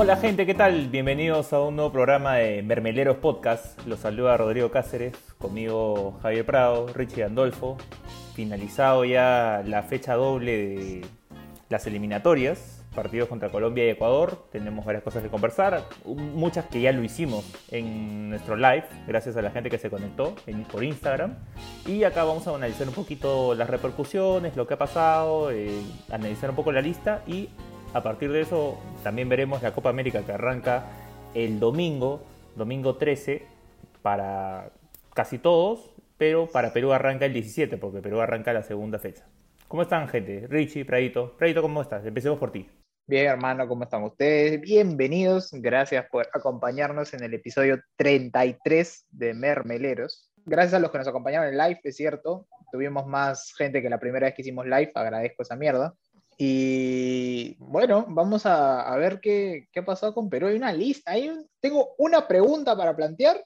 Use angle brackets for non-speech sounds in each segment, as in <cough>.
Hola gente, ¿qué tal? Bienvenidos a un nuevo programa de Mermeleros Podcast. Los saluda Rodrigo Cáceres, conmigo Javier Prado, Richie Andolfo. Finalizado ya la fecha doble de las eliminatorias, partidos contra Colombia y Ecuador. Tenemos varias cosas que conversar, muchas que ya lo hicimos en nuestro live, gracias a la gente que se conectó por Instagram. Y acá vamos a analizar un poquito las repercusiones, lo que ha pasado, eh, analizar un poco la lista y a partir de eso también veremos la Copa América que arranca el domingo, domingo 13, para casi todos, pero para Perú arranca el 17, porque Perú arranca la segunda fecha. ¿Cómo están, gente? Richie, Pradito. Pradito, ¿cómo estás? Empecemos por ti. Bien, hermano, ¿cómo están ustedes? Bienvenidos. Gracias por acompañarnos en el episodio 33 de Mermeleros. Gracias a los que nos acompañaron en live, es cierto. Tuvimos más gente que la primera vez que hicimos live. Agradezco esa mierda. Y bueno, vamos a, ver qué, qué, ha pasado con Perú. Hay una lista, hay tengo una pregunta para plantear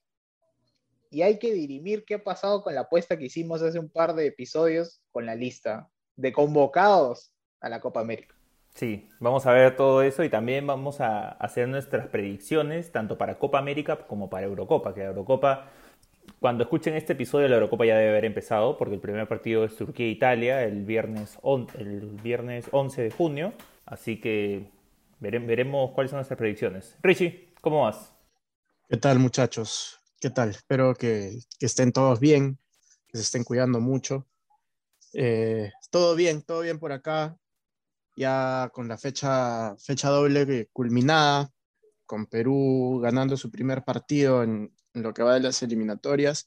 y hay que dirimir qué ha pasado con la apuesta que hicimos hace un par de episodios con la lista de convocados a la Copa América. Sí, vamos a ver todo eso y también vamos a hacer nuestras predicciones tanto para Copa América como para Eurocopa, que la Eurocopa cuando escuchen este episodio, la Eurocopa ya debe haber empezado, porque el primer partido es Turquía-Italia el viernes, el viernes 11 de junio. Así que veremos cuáles son nuestras predicciones. Richie, ¿cómo vas? ¿Qué tal, muchachos? ¿Qué tal? Espero que, estén todos bien, que se estén cuidando mucho. Eh, todo bien, todo bien por acá. Ya con la fecha, fecha doble culminada, con Perú ganando su primer partido en, en lo que va de las eliminatorias,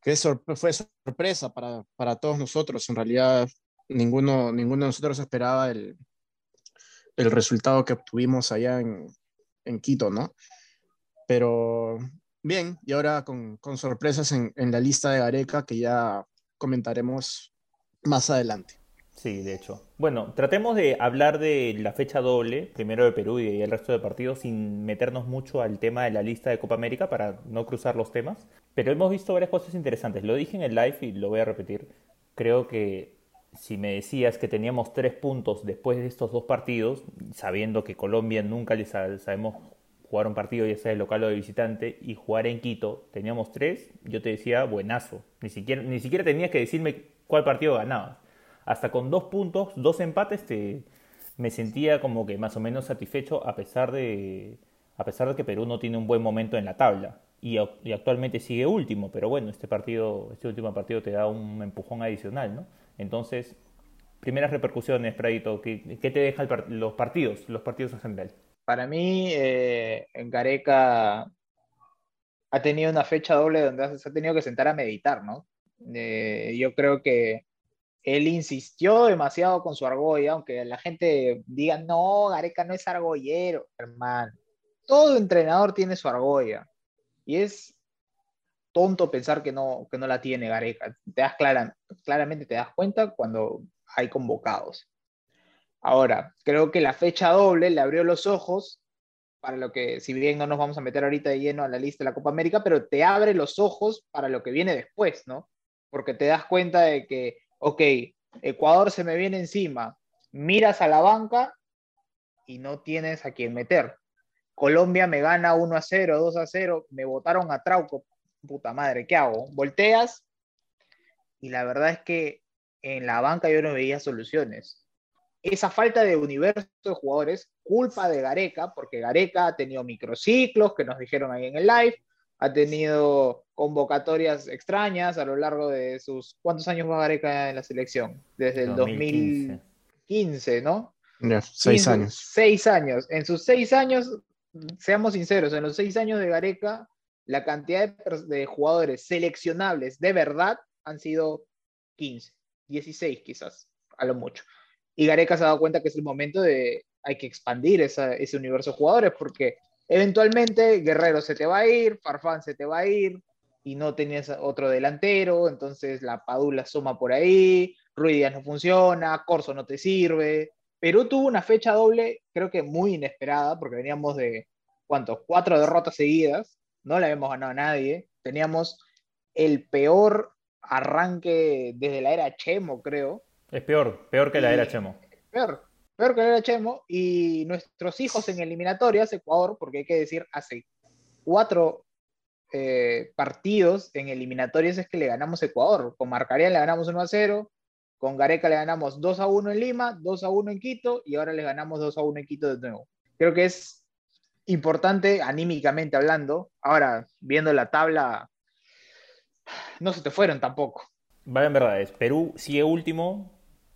que fue sorpresa para, para, todos nosotros. En realidad, ninguno, ninguno de nosotros esperaba el, el resultado que obtuvimos allá en, en, Quito, ¿no? Pero bien, y ahora con, con sorpresas en, en la lista de Gareca que ya comentaremos más adelante. Sí, de hecho. Bueno, tratemos de hablar de la fecha doble, primero de Perú y el resto de partidos, sin meternos mucho al tema de la lista de Copa América para no cruzar los temas. Pero hemos visto varias cosas interesantes. Lo dije en el live y lo voy a repetir. Creo que si me decías que teníamos tres puntos después de estos dos partidos, sabiendo que Colombia nunca les sabemos jugar un partido, ya sea de local o de visitante, y jugar en Quito, teníamos tres, yo te decía buenazo. Ni siquiera, ni siquiera tenías que decirme cuál partido ganabas hasta con dos puntos, dos empates, me sentía como que más o menos satisfecho a pesar de, a pesar de que Perú no tiene un buen momento en la tabla. Y, actualmente sigue último, pero bueno, este partido, este último partido te da un empujón adicional, ¿no? Entonces, primeras repercusiones, Pradito, ¿qué, qué te dejan los partidos, los partidos en general? Para mí, eh, Gareca ha tenido una fecha doble donde se ha tenido que sentar a meditar, ¿no? Eh, yo creo que él insistió demasiado con su argolla, aunque la gente diga, no, Gareca no es argollero, hermano. Todo entrenador tiene su argolla. Y es tonto pensar que no, que no la tiene Gareca. Te das claramente te das cuenta cuando hay convocados. Ahora, creo que la fecha doble le abrió los ojos para lo que, si bien no nos vamos a meter ahorita de lleno a la lista de la Copa América, pero te abre los ojos para lo que viene después, ¿no? Porque te das cuenta de que ok, Ecuador se me viene encima, miras a la banca y no tienes a quién meter. Colombia me gana 1 a 0, 2 a 0, me votaron a Trauco, puta madre, ¿qué hago? Volteas y la verdad es que en la banca yo no veía soluciones. Esa falta de universo de jugadores, culpa de Gareca, porque Gareca ha tenido microciclos que nos dijeron ahí en el live, ha tenido convocatorias extrañas a lo largo de sus... ¿Cuántos años va Gareca en la selección? Desde el 2015, ¿no? seis años. Seis años. En sus seis años, seamos sinceros, en los seis años de Gareca, la cantidad de, jugadores seleccionables de verdad han sido 15, 16 quizás, a lo mucho. Y Gareca se ha dado cuenta que es el momento de, hay que expandir ese universo de jugadores porque Eventualmente Guerrero se te va a ir, Farfán se te va a ir y no tenías otro delantero, entonces la Padula suma por ahí, Ruiz no funciona, Corso no te sirve. Perú tuvo una fecha doble, creo que muy inesperada, porque veníamos de, ¿cuántos? Cuatro derrotas seguidas, no le habíamos ganado a nadie, teníamos el peor arranque desde la era Chemo, creo. Es peor, peor que la era Chemo. Peor, peor que le era Chemo, y nuestros hijos en eliminatorias, Ecuador, porque hay que decir, hace cuatro eh, partidos en eliminatorias es que le ganamos Ecuador. Con Marcaría le ganamos 1 a 0, con Gareca le ganamos 2 a 1 en Lima, 2 a 1 en Quito, y ahora le ganamos 2 a 1 en Quito de nuevo. Creo que es importante anímicamente hablando. Ahora, viendo la tabla, no se te fueron tampoco. Vale, en verdad, es Perú sigue último,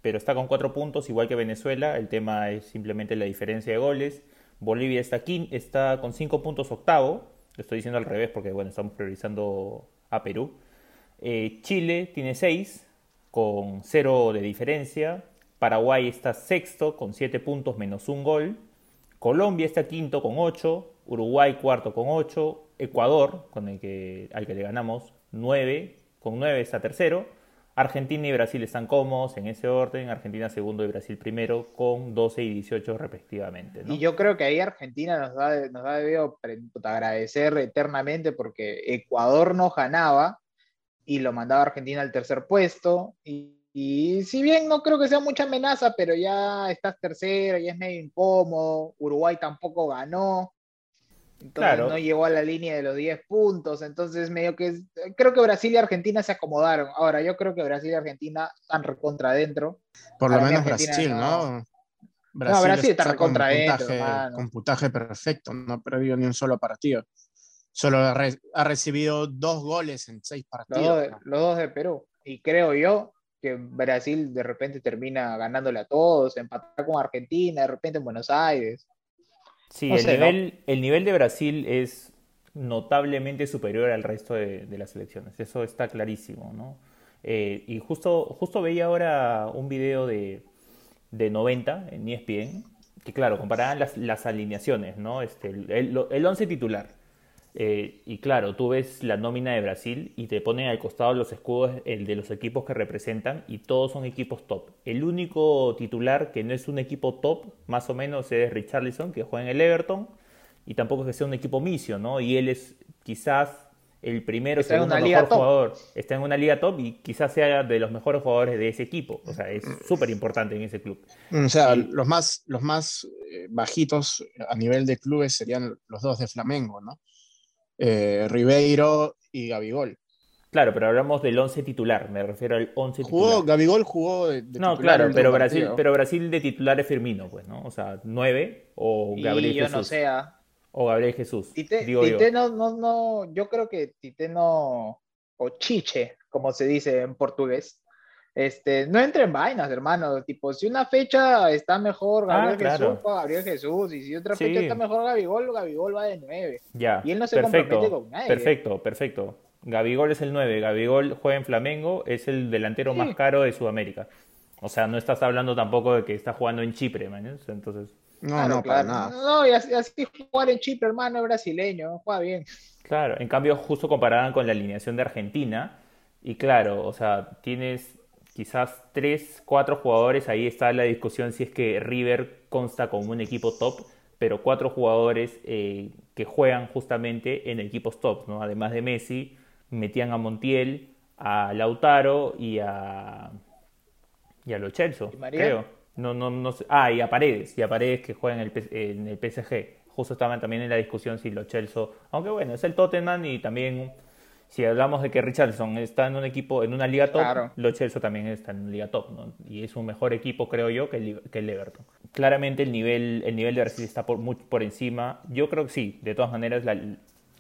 pero está con cuatro puntos, igual que Venezuela. El tema es simplemente la diferencia de goles. Bolivia está, aquí, está con cinco puntos octavo. Lo estoy diciendo al revés porque, bueno, estamos priorizando a Perú. Eh, Chile tiene seis, con cero de diferencia. Paraguay está sexto, con siete puntos menos un gol. Colombia está quinto con ocho. Uruguay cuarto con ocho. Ecuador, con el que, al que le ganamos, nueve. Con nueve está tercero. Argentina y Brasil están cómodos en ese orden, Argentina segundo y Brasil primero con 12 y 18 respectivamente. Y yo creo que ahí Argentina nos ha, nos ha debido agradecer eternamente porque Ecuador no ganaba y lo mandaba Argentina al tercer puesto. Y, y, si bien no creo que sea mucha amenaza, pero ya estás tercero, ya es medio incómodo, Uruguay tampoco ganó. Entonces no llegó a la línea de los 10 puntos. Entonces, medio que creo que Brasil y Argentina se acomodaron. Ahora, yo creo que Brasil y Argentina están recontra adentro. Por lo menos Brasil, ¿no? Brasil, no, Brasil está, adentro. Con puntaje perfecto, no ha perdido ni un solo partido. Solo ha, recibido dos goles en seis partidos. Los dos, de, Perú. Y creo yo que Brasil de repente termina ganándole a todos, empatar con Argentina, de repente en Buenos Aires. Sí, el, nivel, el nivel de Brasil es notablemente superior al resto de, las selecciones, eso está clarísimo, ¿no? Eh, y justo, justo veía ahora un video de, de 90 en ESPN, que claro, comparaban las, las alineaciones, ¿no? Este, el, el, once titular. Eh, y claro, tú ves la nómina de Brasil y te ponen al costado los escudos el de los equipos que representan y todos son equipos top. El único titular que no es un equipo top, más o menos, es Richarlison, que juega en el Everton, y tampoco es que sea un equipo misio, ¿no? Y él es quizás el primero, está segundo mejor jugador. Está en una liga top y quizás sea de los mejores jugadores de ese equipo. O sea, es súper importante en ese club. O sea, los más, los más eh, bajitos a nivel de clubes serían los dos de Flamengo, ¿no? Eh, Ribeiro y Gabigol. Claro, pero hablamos del 11 titular, me refiero al 11 titular. Gabigol jugó de, No, claro, pero Brasil, pero Brasil de titular es Firmino, pues, ¿no? O sea, 9 o Gabriel y yo no sea. O Gabriel Jesús. Tite, Tite No, no, no, yo creo que Tite no, o Chiche, como se dice en portugués, este, no entre en vainas, hermano. Tipo, si una fecha está mejor ah, Gabriel Jesús, Gabriel Jesús. Y si otra fecha está mejor Gabigol, Gabigol va de 9. Ya. Y él no se perfecto, compromete con nadie. Perfecto, perfecto. Gabigol es el 9. Gabigol juega en Flamengo, es el delantero más caro de Sudamérica. O sea, no estás hablando tampoco de que está jugando en Chipre, man. Entonces. No, no, para nada. No, y así, así, jugar en Chipre, hermano, es brasileño, juega bien. Claro, en cambio, justo comparaban con la alineación de Argentina. Y claro, o sea, tienes quizás tres, cuatro jugadores, ahí está la discusión si es que River consta como un equipo top, pero cuatro jugadores eh, que juegan justamente en equipos top, ¿no? Además de Messi, metían a Montiel, a Lautaro y a y a Lo Celso, creo. No, no, no Ah, y a Paredes, y a Paredes que juega en el, en el PSG. Justo estaban también en la discusión si Lo Celso, aunque bueno, es el Tottenham y también si hablamos de que Richardson está en un equipo, en una liga top, claro. Lo también está en una liga top, ¿no? Y es un mejor equipo, creo yo, que el, que el Everton. Claramente el nivel, el nivel de Brasil está por, muy por encima. Yo creo que sí, de todas maneras, la,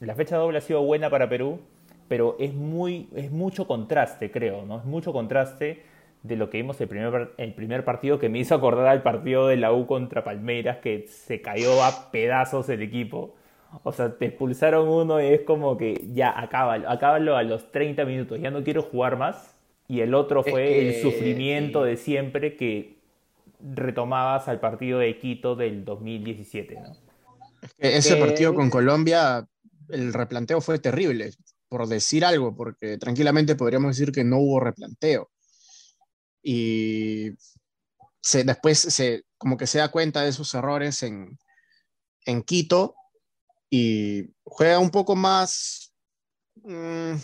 la fecha doble ha sido buena para Perú, pero es, muy, es mucho contraste, creo, ¿no? Es mucho contraste de lo que vimos el primer, el primer partido que me hizo acordar al partido de la U contra Palmeiras, que se cayó a pedazos el equipo o sea, te expulsaron uno y es como que ya, acábalo, acábalo a los 30 minutos, ya no quiero jugar más. Y el otro fue el sufrimiento de siempre que retomabas al partido de Quito del 2017, ¿no? ese partido con Colombia, el replanteo fue terrible, por decir algo, porque tranquilamente podríamos decir que no hubo replanteo. Y se, después se, como que se da cuenta de esos errores en, en Quito y juega un poco más, mm,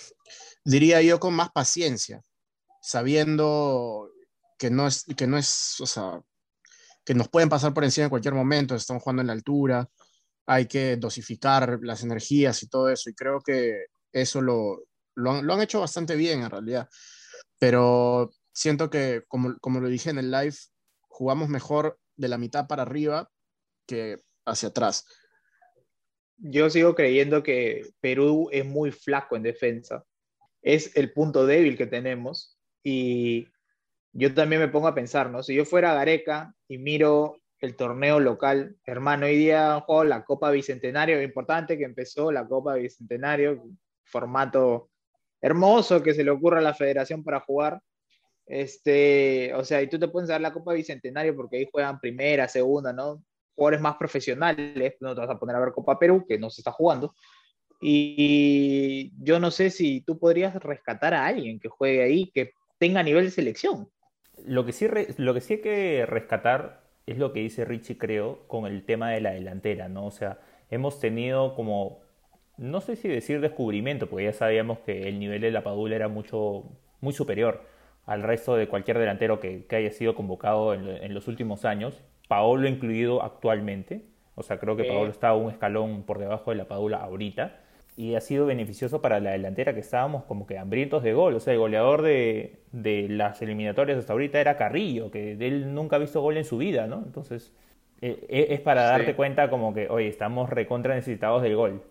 diría yo, con más paciencia, sabiendo que no es, que no es, o sea, que nos pueden pasar por encima en cualquier momento, están jugando en la altura, hay que dosificar las energías y todo eso, y creo que eso lo, lo, han, lo han hecho bastante bien en realidad, pero siento que, como, como lo dije en el live, jugamos mejor de la mitad para arriba que hacia atrás. Yo sigo creyendo que Perú es muy flaco en defensa. Es el punto débil que tenemos. Y yo también me pongo a pensar, ¿no? Si yo fuera Gareca y miro el torneo local, hermano, hoy día jugado la Copa Bicentenario, importante que empezó la Copa Bicentenario, formato hermoso que se le ocurra a la federación para jugar. Este, o sea, y tú te puedes dar la Copa Bicentenario porque ahí juegan primera, segunda, ¿no? Jugadores más profesionales, no te vas a poner a ver Copa Perú, que no se está jugando. Y yo no sé si tú podrías rescatar a alguien que juegue ahí, que tenga nivel de selección. Lo que sí, lo que sí hay que rescatar es lo que dice Richie, creo, con el tema de la delantera, ¿no? O sea, hemos tenido como, no sé si decir descubrimiento, porque ya sabíamos que el nivel de la Padula era mucho, muy superior al resto de cualquier delantero que, haya sido convocado en, los últimos años, Paolo incluido actualmente. O sea, creo que Paolo está un escalón por debajo de la Padula ahorita. Y ha sido beneficioso para la delantera que estábamos como que hambrientos de gol. O sea, el goleador de, las eliminatorias hasta ahorita era Carrillo, que él nunca ha visto gol en su vida, ¿no? Entonces, e, e, es para darte cuenta como que, oye, estamos recontra necesitados del gol.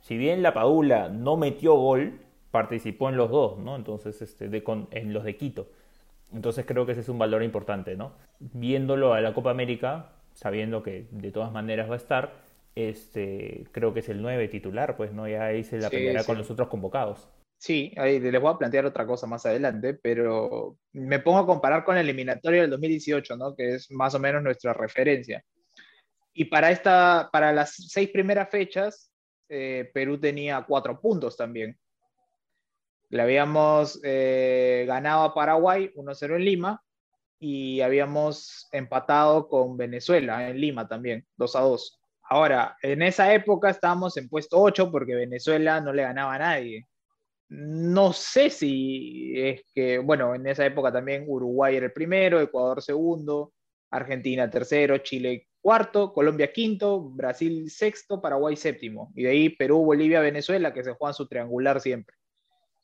Si bien la Padula no metió gol, participó en los dos, ¿no? Entonces, este, de, en los de Quito. Entonces creo que ese es un valor importante, ¿no? Viéndolo a la Copa América, sabiendo que de todas maneras va a estar, este, creo que es el 9 titular, pues, ¿no? Ya ahí se la peleará con los otros convocados. Sí, ahí les voy a plantear otra cosa más adelante, pero me pongo a comparar con el eliminatorio del 2018, ¿no? Que es más o menos nuestra referencia. Y para, esta, para las seis primeras fechas, eh, Perú tenía cuatro puntos también. Le habíamos eh, ganado a Paraguay 1-0 en Lima y habíamos empatado con Venezuela en Lima también, 2-2. Ahora, en esa época estábamos en puesto 8 porque Venezuela no le ganaba a nadie. No sé si es que, bueno, en esa época también Uruguay era el primero, Ecuador segundo, Argentina tercero, Chile cuarto, Colombia quinto, Brasil sexto, Paraguay séptimo. Y de ahí Perú, Bolivia, Venezuela, que se juegan su triangular siempre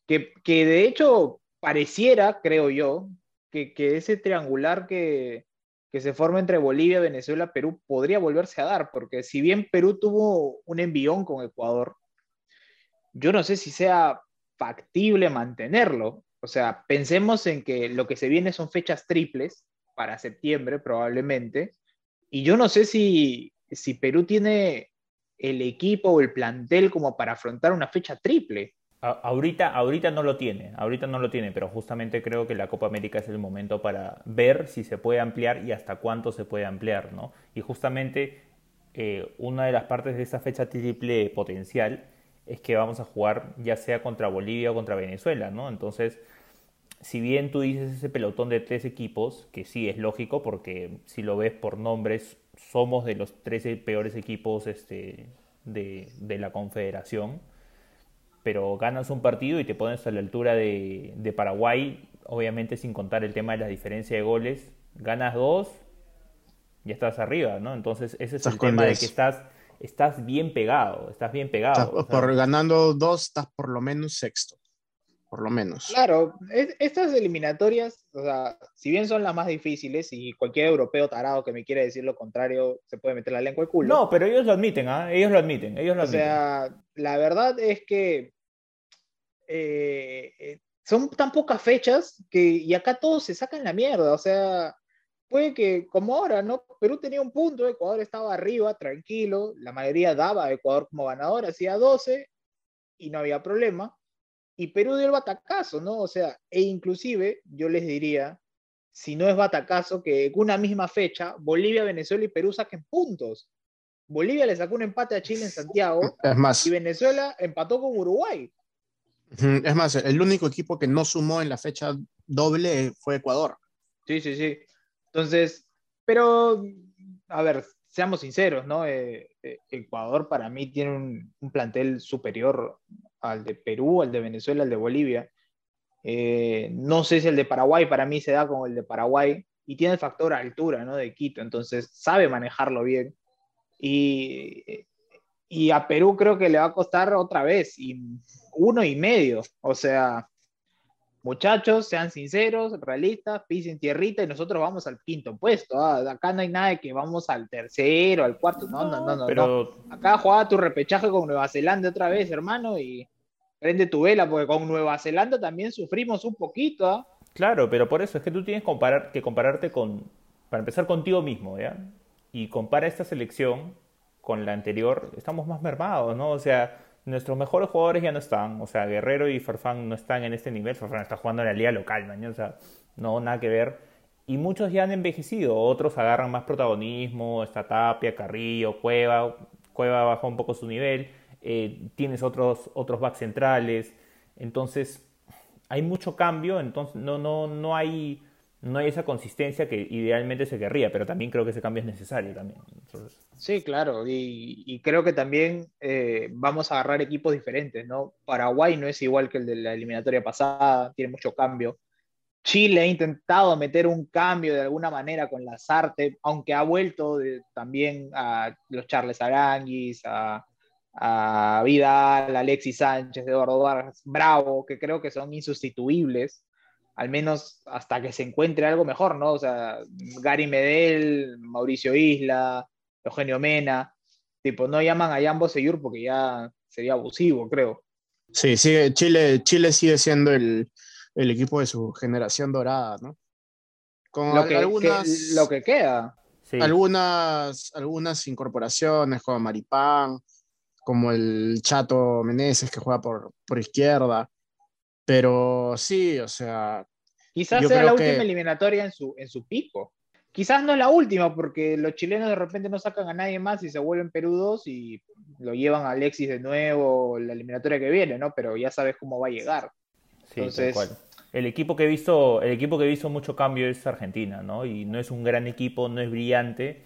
que, de hecho pareciera, creo yo, que, ese triangular que, se forma entre Bolivia, Venezuela, Perú podría volverse a dar, porque si bien Perú tuvo un envión con Ecuador, yo no sé si sea factible mantenerlo. O sea, pensemos en que lo que se viene son fechas triples para septiembre probablemente, y yo no sé si, si Perú tiene el equipo o el plantel como para afrontar una fecha triple ahorita, ahorita no lo tiene, ahorita no lo tiene, pero justamente creo que la Copa América es el momento para ver si se puede ampliar y hasta cuánto se puede ampliar, ¿no? Y justamente eh, una de las partes de esa fecha triple potencial es que vamos a jugar ya sea contra Bolivia o contra Venezuela, ¿no? Entonces, si bien tú dices ese pelotón de tres equipos, que sí es lógico, porque si lo ves por nombres, somos de los 13 peores equipos este, de, de la Confederación, pero ganas un partido y te pones a la altura de, Paraguay, obviamente sin contar el tema de la diferencia de goles, ganas dos, y estás arriba, ¿no? Entonces ese es el tema de que estás, estás bien pegado, estás bien pegado. por ganando dos, estás por lo menos sexto, por lo menos. Claro, estas eliminatorias, o sea, si bien son las más difíciles y cualquier europeo tarado que me quiera decir lo contrario se puede meter la lengua al culo. No, pero ellos lo admiten, ¿ah? Ellos lo admiten, ellos lo admiten. O sea, la verdad es que eh, eh, son tan pocas fechas que y acá todos se sacan la mierda, o sea, puede que como ahora, ¿no? Perú tenía un punto, Ecuador estaba arriba, tranquilo, la mayoría daba a Ecuador como ganador, hacía 12 y no había problema, y Perú dio el batacazo, ¿no? O sea, e inclusive yo les diría, si no es batacazo, que en una misma fecha Bolivia, Venezuela y Perú saquen puntos. Bolivia le sacó un empate a Chile en Santiago <laughs> es más. y Venezuela empató con Uruguay. Es más, el único equipo que no sumó en la fecha doble fue Ecuador. Sí, sí, sí. Entonces, pero, a ver, seamos sinceros, ¿no? Eh, eh, Ecuador para mí tiene un, plantel superior al de Perú, al de Venezuela, al de Bolivia. Eh, no sé si el de Paraguay para mí se da con el de Paraguay, y tiene el factor altura, ¿no? De Quito, entonces sabe manejarlo bien. Y, y a Perú creo que le va a costar otra vez, y uno y medio, o sea, muchachos, sean sinceros, realistas, pisen tierrita y nosotros vamos al quinto puesto. ¿ah? Acá no hay nada de que vamos al tercero, al cuarto. No, no, no, no. Pero... Acá juega tu repechaje con Nueva Zelanda otra vez, hermano, y prende tu vela, porque con Nueva Zelanda también sufrimos un poquito. ¿ah? Claro, pero por eso es que tú tienes comparar, que compararte con, para empezar contigo mismo, ¿ya? Y compara esta selección con la anterior, estamos más mermados, ¿no? O sea, nuestros mejores jugadores ya no están, o sea, Guerrero y Farfán no están en este nivel, Farfán está jugando en la liga local, ¿no? o sea, no, nada que ver. Y muchos ya han envejecido, otros agarran más protagonismo, está Tapia, Carrillo, Cueva, Cueva bajó un poco su nivel, eh, tienes otros, otros back centrales, entonces hay mucho cambio, entonces no, no, no, hay, no hay esa consistencia que idealmente se querría, pero también creo que ese cambio es necesario también. Sí, claro, y, creo que también eh, vamos a agarrar equipos diferentes, ¿no? Paraguay no es igual que el de la eliminatoria pasada, tiene mucho cambio. Chile ha intentado meter un cambio de alguna manera con las artes, aunque ha vuelto también a los Charles Aranguis, a, a Vidal, Alexis Sánchez, Eduardo Vargas, Bravo, que creo que son insustituibles, al menos hasta que se encuentre algo mejor, ¿no? O sea, Gary Medel, Mauricio Isla, Eugenio Mena, tipo, no llaman a Jambo Seyur porque ya sería abusivo, creo. Sí, sigue, Chile, Chile sigue siendo el, equipo de su generación dorada, ¿no? Con lo, que, algunas, lo que queda. Algunas, algunas incorporaciones como Maripán, como el Chato Meneses que juega por, por izquierda. Pero sí, o sea. Quizás sea la última eliminatoria en su, en su pico. Quizás no es la última, porque los chilenos de repente no sacan a nadie más y se vuelven Perú 2 y lo llevan a Alexis de nuevo la eliminatoria que viene, ¿no? Pero ya sabes cómo va a llegar. Sí, Entonces, El equipo que he visto, el equipo que he visto mucho cambio es Argentina, ¿no? Y no es un gran equipo, no es brillante,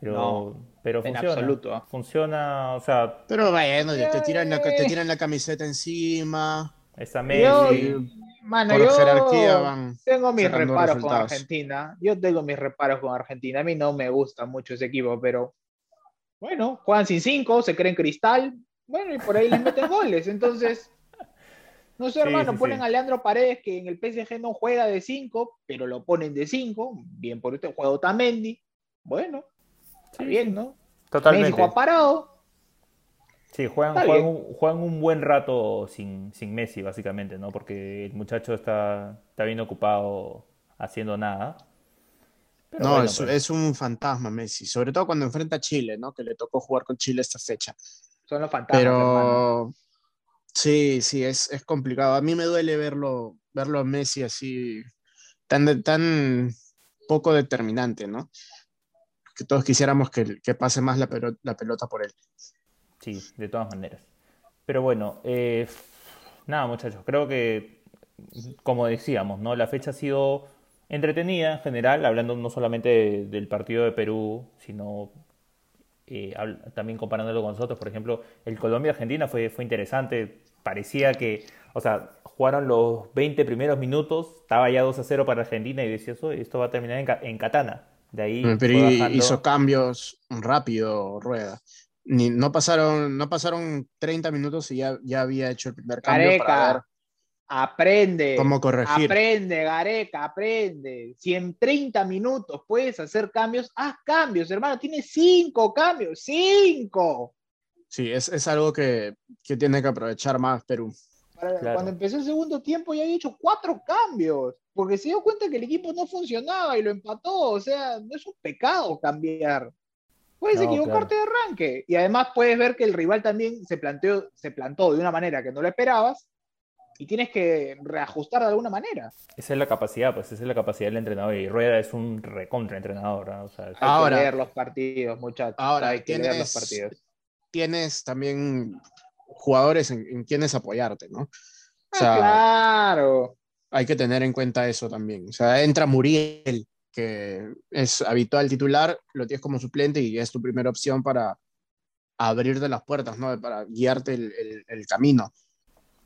pero, pero funciona. En absoluto. Funciona, o sea. Pero bueno, te tiran la, te tiran la camiseta encima. Esa Messi. Mano, por jerarquía van tengo mis reparos con Argentina. Yo tengo mis reparos con Argentina. A mí no me gusta mucho ese equipo, pero bueno, juegan sin cinco, se creen cristal. Bueno, y por ahí les meten <laughs> goles. Entonces, no sé, hermano, ponen a Leandro Paredes, que en el PSG no juega de cinco, pero lo ponen de cinco. Bien por este juego Tamendi. Bueno, Está bien, ¿no? Totalmente. Messi juega parado. Sí, juegan, juegan, un, buen rato sin, sin, Messi, básicamente, ¿no? Porque el muchacho está, está bien ocupado haciendo nada. no, es, pues. es, un fantasma Messi, sobre todo cuando enfrenta a Chile, ¿no? Que le tocó jugar con Chile esta fecha. Son los fantasmas. Pero sí, sí, es, es, complicado. A mí me duele verlo, verlo a Messi así, tan, tan poco determinante, ¿no? que todos quisiéramos que, que pase más la pelota, la pelota, por él. Sí, de todas maneras. Pero bueno, eh, nada muchachos, creo que, como decíamos, ¿no? la fecha ha sido entretenida en general, hablando no solamente del partido de Perú, sino eh, también comparándolo con nosotros. Por ejemplo, el Colombia-Argentina fue, fue interesante, parecía que, o sea, jugaron los 20 primeros minutos, estaba ya 2 a 0 para Argentina y decía, eso, esto va a terminar en, en katana. De ahí Pero hizo cambios rápido, Rueda. Ni, no, pasaron, no pasaron 30 minutos y ya, ya había hecho el primer cambio para ver aprende. ¿Cómo corregir? Aprende, Gareca, aprende. Si en 30 minutos puedes hacer cambios, haz cambios, hermano. Tiene cinco cambios, cinco. Sí, es, es algo que, que, tiene que aprovechar más Perú. Cuando empezó el segundo tiempo ya había hecho cuatro cambios porque se dio cuenta que el equipo no funcionaba y lo empató. O sea, no es un pecado cambiar. Puedes equivocarte de arranque. Y además puedes ver que el rival también se, planteó, se plantó de una manera que no lo esperabas y tienes que reajustar de alguna manera. Esa es la capacidad, pues esa es la capacidad del entrenador. Y Rueda es un recontra entrenador. O sea, hay ahora, que leer los partidos, muchachos. Ahora, hay que leer los partidos. Tienes también jugadores en, quienes apoyarte, ¿no? O sea, claro hay que tener en cuenta eso también. O sea, entra Muriel, que es habitual titular, lo tienes como suplente y es tu primera opción para abrirte las puertas, ¿no? Para guiarte el, camino.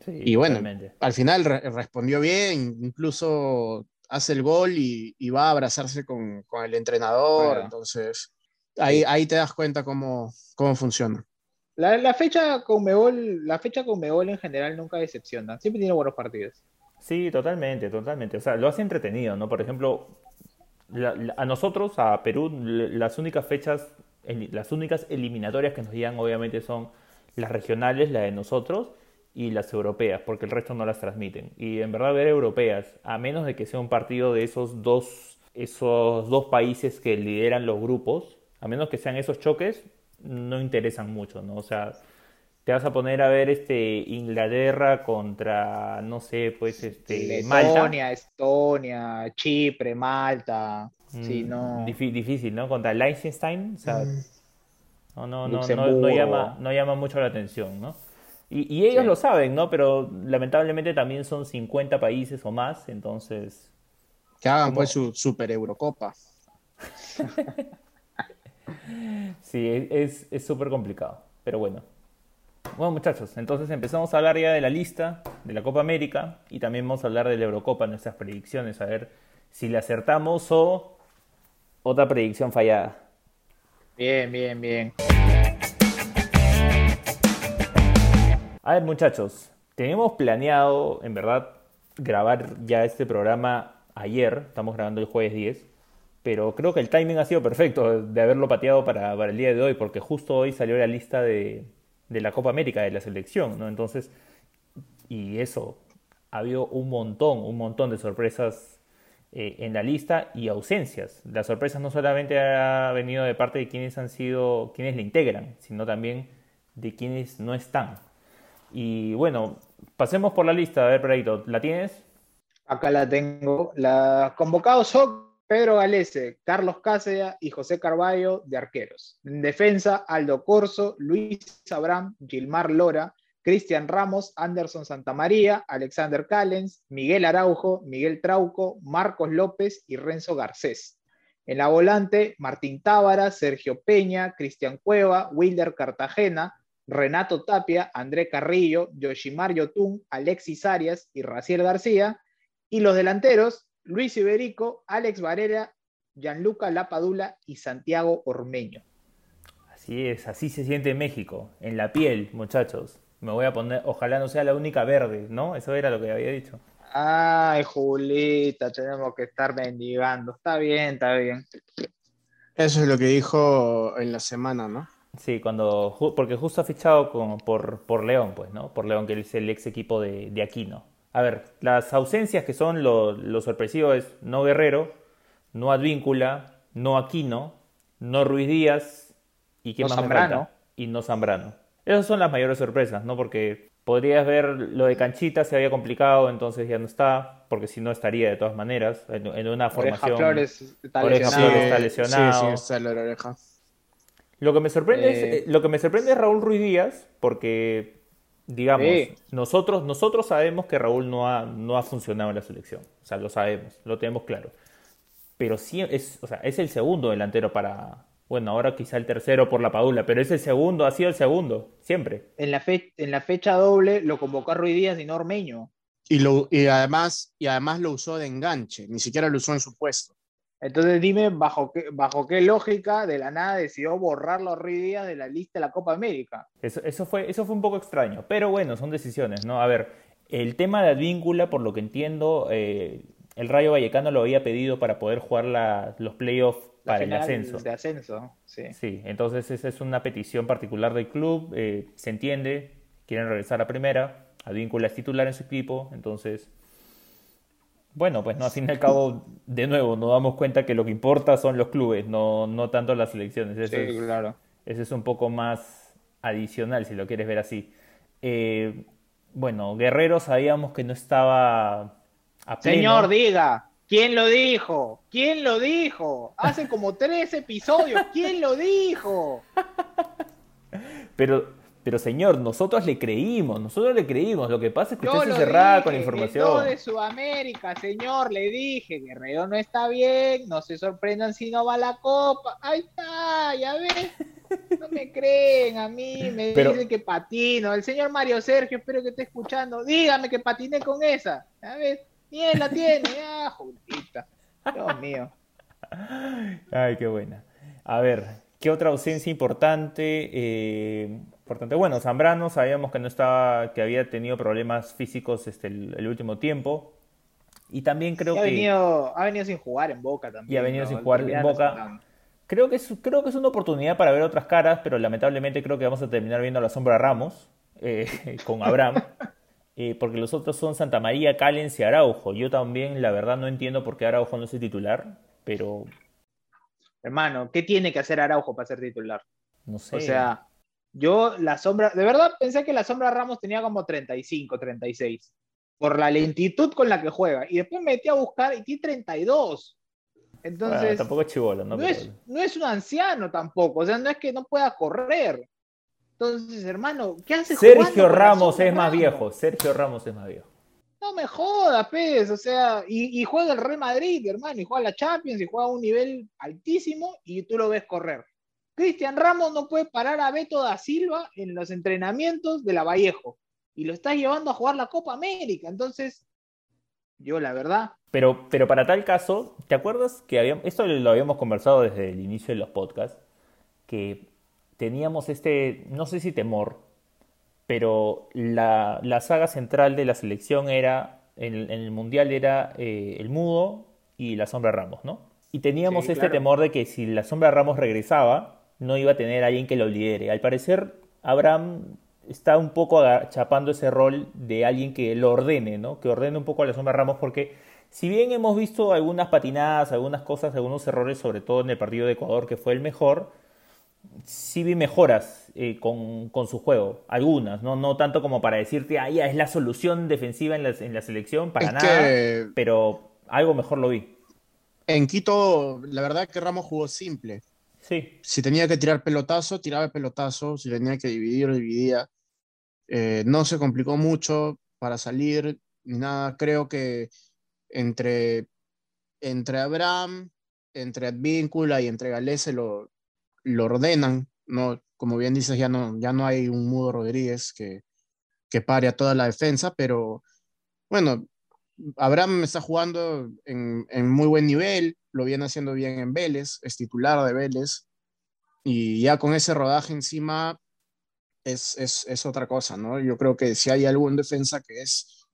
y bueno, al final respondió bien, incluso hace el gol y, va a abrazarse con, con el entrenador. Entonces, ahí, ahí te das cuenta cómo, cómo funciona. La, la, fecha con Mebol, la fecha con Mebol en general nunca decepciona. Siempre tiene buenos partidos. Sí, totalmente, totalmente. O sea, lo hace entretenido, ¿no? Por ejemplo, a nosotros, a Perú, las únicas fechas, las únicas eliminatorias que nos llegan obviamente son las regionales, la de nosotros, y las europeas, porque el resto no las transmiten. Y en verdad ver europeas, a menos de que sea un partido de esos dos, esos dos países que lideran los grupos, a menos que sean esos choques, no interesan mucho, ¿no? O sea, te vas a poner a ver este Inglaterra contra, no sé, pues este Estonia, Estonia, Chipre, Malta. sí, mm, no. Difícil, ¿no? Contra Liechtenstein, o sea, mm. no, no, no, no, llama, no llama mucho la atención, ¿no? Y, ellos lo saben, ¿no? Pero lamentablemente también son 50 países o más, entonces... Que hagan pues su Super Eurocopa. <laughs> sí, es súper complicado, pero bueno. Bueno muchachos, entonces empezamos a hablar ya de la lista de la Copa América y también vamos a hablar de la Eurocopa, nuestras predicciones, a ver si le acertamos o otra predicción fallada. Bien, bien, bien. A ver, muchachos, tenemos planeado, en verdad, grabar ya este programa ayer. Estamos grabando el jueves 10. Pero creo que el timing ha sido perfecto de haberlo pateado para, el día de hoy, porque justo hoy salió la lista de, la Copa América, de la selección, ¿no? Entonces, y eso, ha habido un montón, un montón de sorpresas eh, en la lista y ausencias. Las sorpresas no solamente ha venido de parte de quienes han sido, quienes le integran, sino también de quienes no están. Y bueno, pasemos por la lista. A ver, Perito, ¿la tienes? Acá la tengo. La convocados son Pedro Galese, Carlos Cáceres y José Carballo de arqueros. En defensa, Aldo Corso, Luis Abraham, Gilmar Lora, Cristian Ramos, Anderson Santamaría, Alexander Callens, Miguel Araujo, Miguel Trauco, Marcos López y Renzo Garcés. En la volante, Martín Tábara, Sergio Peña, Cristian Cueva, Wilder Cartagena, Renato Tapia, André Carrillo, Yoshimar Yotun, Alexis Arias y Raciel García. Y los delanteros, Luis Iberico, Alex Varela, Gianluca Lapadula y Santiago Ormeño. Así es, así se siente México, en la piel, muchachos. Me voy a poner, ojalá no sea la única verde, ¿no? Eso era lo que había dicho. Ay, Julita, tenemos que estar mendigando. Está bien, está bien. Eso es lo que dijo en la semana, ¿no? Sí, cuando, porque justo ha fichado por, por León, pues, ¿no? Por León, que es el ex equipo de, Aquino. A ver, las ausencias que son lo, lo sorpresivo es no Guerrero, no Advíncula, no Aquino, no Ruiz Díaz y quién más Zambrano. y no Zambrano. Esas son las mayores sorpresas, ¿no? Porque podrías ver lo de Canchita se había complicado, entonces ya no está, porque si no estaría de todas maneras en, una formación. Flores está lesionado. Flores está lesionado. Sí, sí, está la oreja. Lo que me sorprende, es, eh, lo que me sorprende es Raúl Ruiz Díaz, porque, digamos, nosotros, nosotros sabemos que Raúl no ha, no ha funcionado en la selección. O sea, lo sabemos, lo tenemos claro. Pero sí es, o sea, es el segundo delantero para. Bueno, ahora quizá el tercero por la Padula, pero es el segundo, ha sido el segundo, siempre. En la, en la fecha doble lo convocó a Ruiz Díaz y no Ormeño. Y, lo, y, además, y además lo usó de enganche, ni siquiera lo usó en su puesto. Entonces dime bajo qué, bajo qué lógica de la nada decidió borrar los Díaz de la lista de la Copa América. Eso, fue, eso fue un poco extraño, pero bueno, son decisiones, ¿no? A ver, el tema de Advíncula, por lo que entiendo, eh, el Rayo Vallecano lo había pedido para poder jugar los playoffs para el ascenso. De ascenso, sí. Sí, entonces esa es una petición particular del club, eh, se entiende, quieren regresar a primera, Advíncula es titular en su equipo, entonces bueno, pues no, al fin y al cabo, de nuevo, nos damos cuenta que lo que importa son los clubes, no, no tanto las selecciones. sí, claro. Ese es un poco más adicional, si lo quieres ver así. Eh, bueno, Guerrero sabíamos que no estaba a Señor, diga, ¿quién lo dijo? ¿Quién lo dijo? Hace como tres episodios, ¿quién lo dijo? <laughs> Pero pero señor, nosotros le creímos, nosotros le creímos. Lo que pasa es que usted se cerraba con la información. de Sudamérica, señor, le dije, Guerrero no está bien, no se sorprendan si no va a la copa. Ahí está, ya ves. No me creen a mí, me <laughs> dicen que patino. El señor Mario Sergio, espero que esté escuchando. Dígame que patiné con esa. Ni él la tiene, <laughs> ah, juntita. Dios mío. Ay, qué buena. A ver, ¿qué otra ausencia importante? Eh, importante. Bueno, Zambrano sabíamos que no estaba, que había tenido problemas físicos este, el, el último tiempo. Y también creo Y ha que. venido, ha venido sin jugar en Boca también. Y ha venido ¿no? sin jugar en Boca. Creo que, es, creo que es una oportunidad para ver otras caras, pero lamentablemente creo que vamos a terminar viendo la sombra Ramos eh, <laughs> con Abraham, <laughs> eh, porque los otros son Santa María, Callens y Araujo. Yo también, la verdad, no entiendo por qué Araujo no es el titular, pero Hermano, ¿qué tiene que hacer Araujo para ser titular? no sé. O sea, yo la sombra, de verdad pensé que la sombra Ramos tenía como 35, 36, por la lentitud con la que juega. Y después me metí a buscar y tiene 32. Bueno, Entonces, tampoco es chivolo, ¿no? no, es, no es un anciano tampoco, o sea, no es que no pueda correr. Entonces, hermano, ¿qué hace Sergio Ramos es más Ramos? viejo. Sergio Ramos es más viejo. No me jodas, pez, o sea, y, y juega el Real Madrid, hermano, y juega la Champions, y juega a un nivel altísimo, y tú lo ves correr. Cristian Ramos no puede parar a Beto da Silva en los entrenamientos de la Vallejo, y lo estás llevando a jugar la Copa América. Entonces, yo la verdad, Pero, pero para tal caso, ¿te acuerdas que habíamos, esto lo habíamos conversado desde el inicio de los podcasts, que teníamos este, no sé si temor, pero la, la saga central de la selección era, en, en el Mundial era eh, el Mudo y la Sombra Ramos, ¿no? Y teníamos Sí, este claro. temor de que si la Sombra Ramos regresaba, no iba a tener a alguien que lo lidere. Al parecer, Abraham está un poco chapando ese rol de alguien que lo ordene, ¿no? Que ordene un poco a la Sombra Ramos porque si bien hemos visto algunas patinadas, algunas cosas, algunos errores, sobre todo en el partido de Ecuador, que fue el mejor, sí vi mejoras eh, con, con su juego, algunas, ¿no? No tanto como para decirte, ah, ya es la solución defensiva en la, en la selección, para Es nada, que pero algo mejor lo vi. en Quito, la verdad que Ramos jugó simple. Sí, Si tenía que tirar pelotazo, tiraba el pelotazo. Si tenía que dividir, dividía. Eh, no se complicó mucho para salir ni nada. Creo que entre, entre Abraham, entre Advíncula y entre Galese lo, lo ordenan. ¿no? Como bien dices, ya no, ya no hay un Mudo Rodríguez que, que pare a toda la defensa, pero bueno, Abraham está jugando en, en muy buen nivel, lo viene haciendo bien en Vélez, es titular de Vélez, y ya con ese rodaje encima es, es, es otra cosa, ¿no? Yo creo que si hay algún defensa que es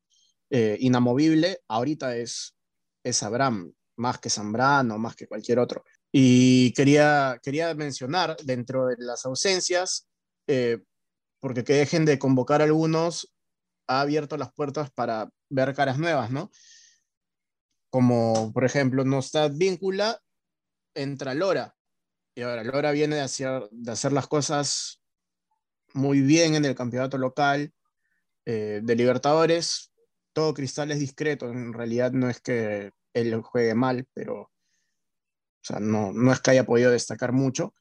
eh, inamovible, ahorita es, es Abraham, más que Zambrano, más que cualquier otro. Y quería, quería mencionar dentro de las ausencias, eh, porque que dejen de convocar a algunos, ha abierto las puertas para ver caras nuevas, ¿no? Como, por ejemplo, no está Víncula, entra Lora. Y ahora Lora viene de hacer, de hacer las cosas muy bien en el campeonato local eh, de Libertadores. Todo Cristal es discreto, en realidad no es que él juegue mal, pero o sea, no, no es que haya podido destacar mucho.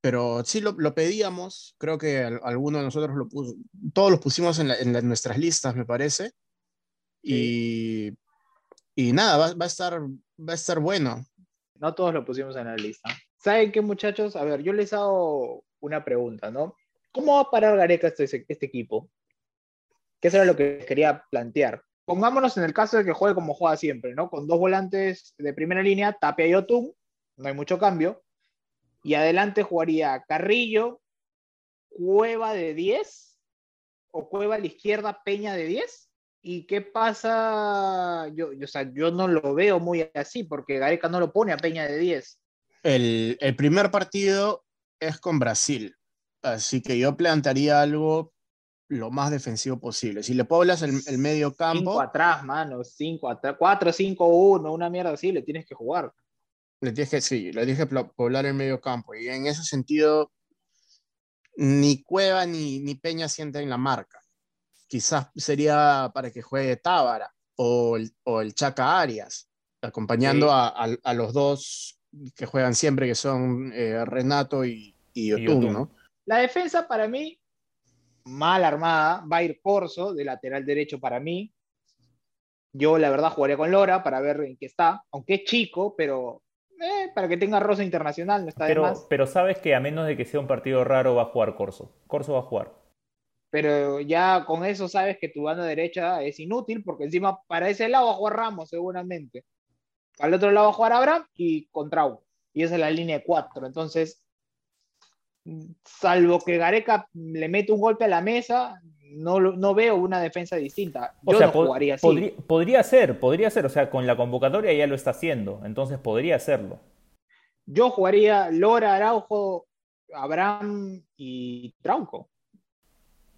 Pero sí lo, lo pedíamos, creo que al- alguno de nosotros lo puso, todos los pusimos en, la- en la- nuestras listas, me parece. Y, y nada, va, a estar, va a estar bueno. no todos lo pusimos en la lista. ¿Saben qué, muchachos? A ver, yo les hago una pregunta, ¿no? ¿Cómo va a parar Gareca este, este equipo? Que eso era lo que quería plantear. Pongámonos en el caso de que juegue como juega siempre, ¿no? Con dos volantes de primera línea, Tapia y Otún, no hay mucho cambio. Y adelante jugaría Carrillo, Cueva de 10, o Cueva a la izquierda, Peña de 10. ¿Y qué pasa? Yo, yo, o sea, yo no lo veo muy así, porque Gareca no lo pone a Peña de 10. El, el primer partido es con Brasil, así que yo plantearía algo lo más defensivo posible. Si le poblas el, el medio Cinco campo, atrás, mano, cinco atrás, 4, 5, 1, una mierda así, le tienes que jugar. le dije sí, le dije poblar el medio campo. Y en ese sentido, ni Cueva ni, ni Peña sienten la marca. Quizás sería para que juegue Tábara o el, o el Chaca Arias, acompañando Sí. a, a- a los dos que juegan siempre, que son eh, Renato y, y. ¿no? La defensa para mí, mal armada, va a ir Corso de lateral derecho para mí. Yo la verdad jugaría con Lora para ver en qué está, aunque es chico, pero eh, para que tenga rosa internacional no está de pero, más. pero sabes que a menos de que sea un partido raro va a jugar Corso. Corso va a jugar. Pero ya con eso sabes que tu banda derecha es inútil, porque encima para ese lado va a jugar Ramos seguramente. Al otro lado va a jugar Abraham y Contrau. Y esa es la línea de cuatro. Entonces, salvo que Gareca le mete un golpe a la mesa, no, no veo una defensa distinta. Yo o sea, no jugaría así. Podría, podría, ser, podría ser. O sea, con la convocatoria ya lo está haciendo. Entonces podría hacerlo. Yo jugaría Lora, Araujo, Abraham y Trauco.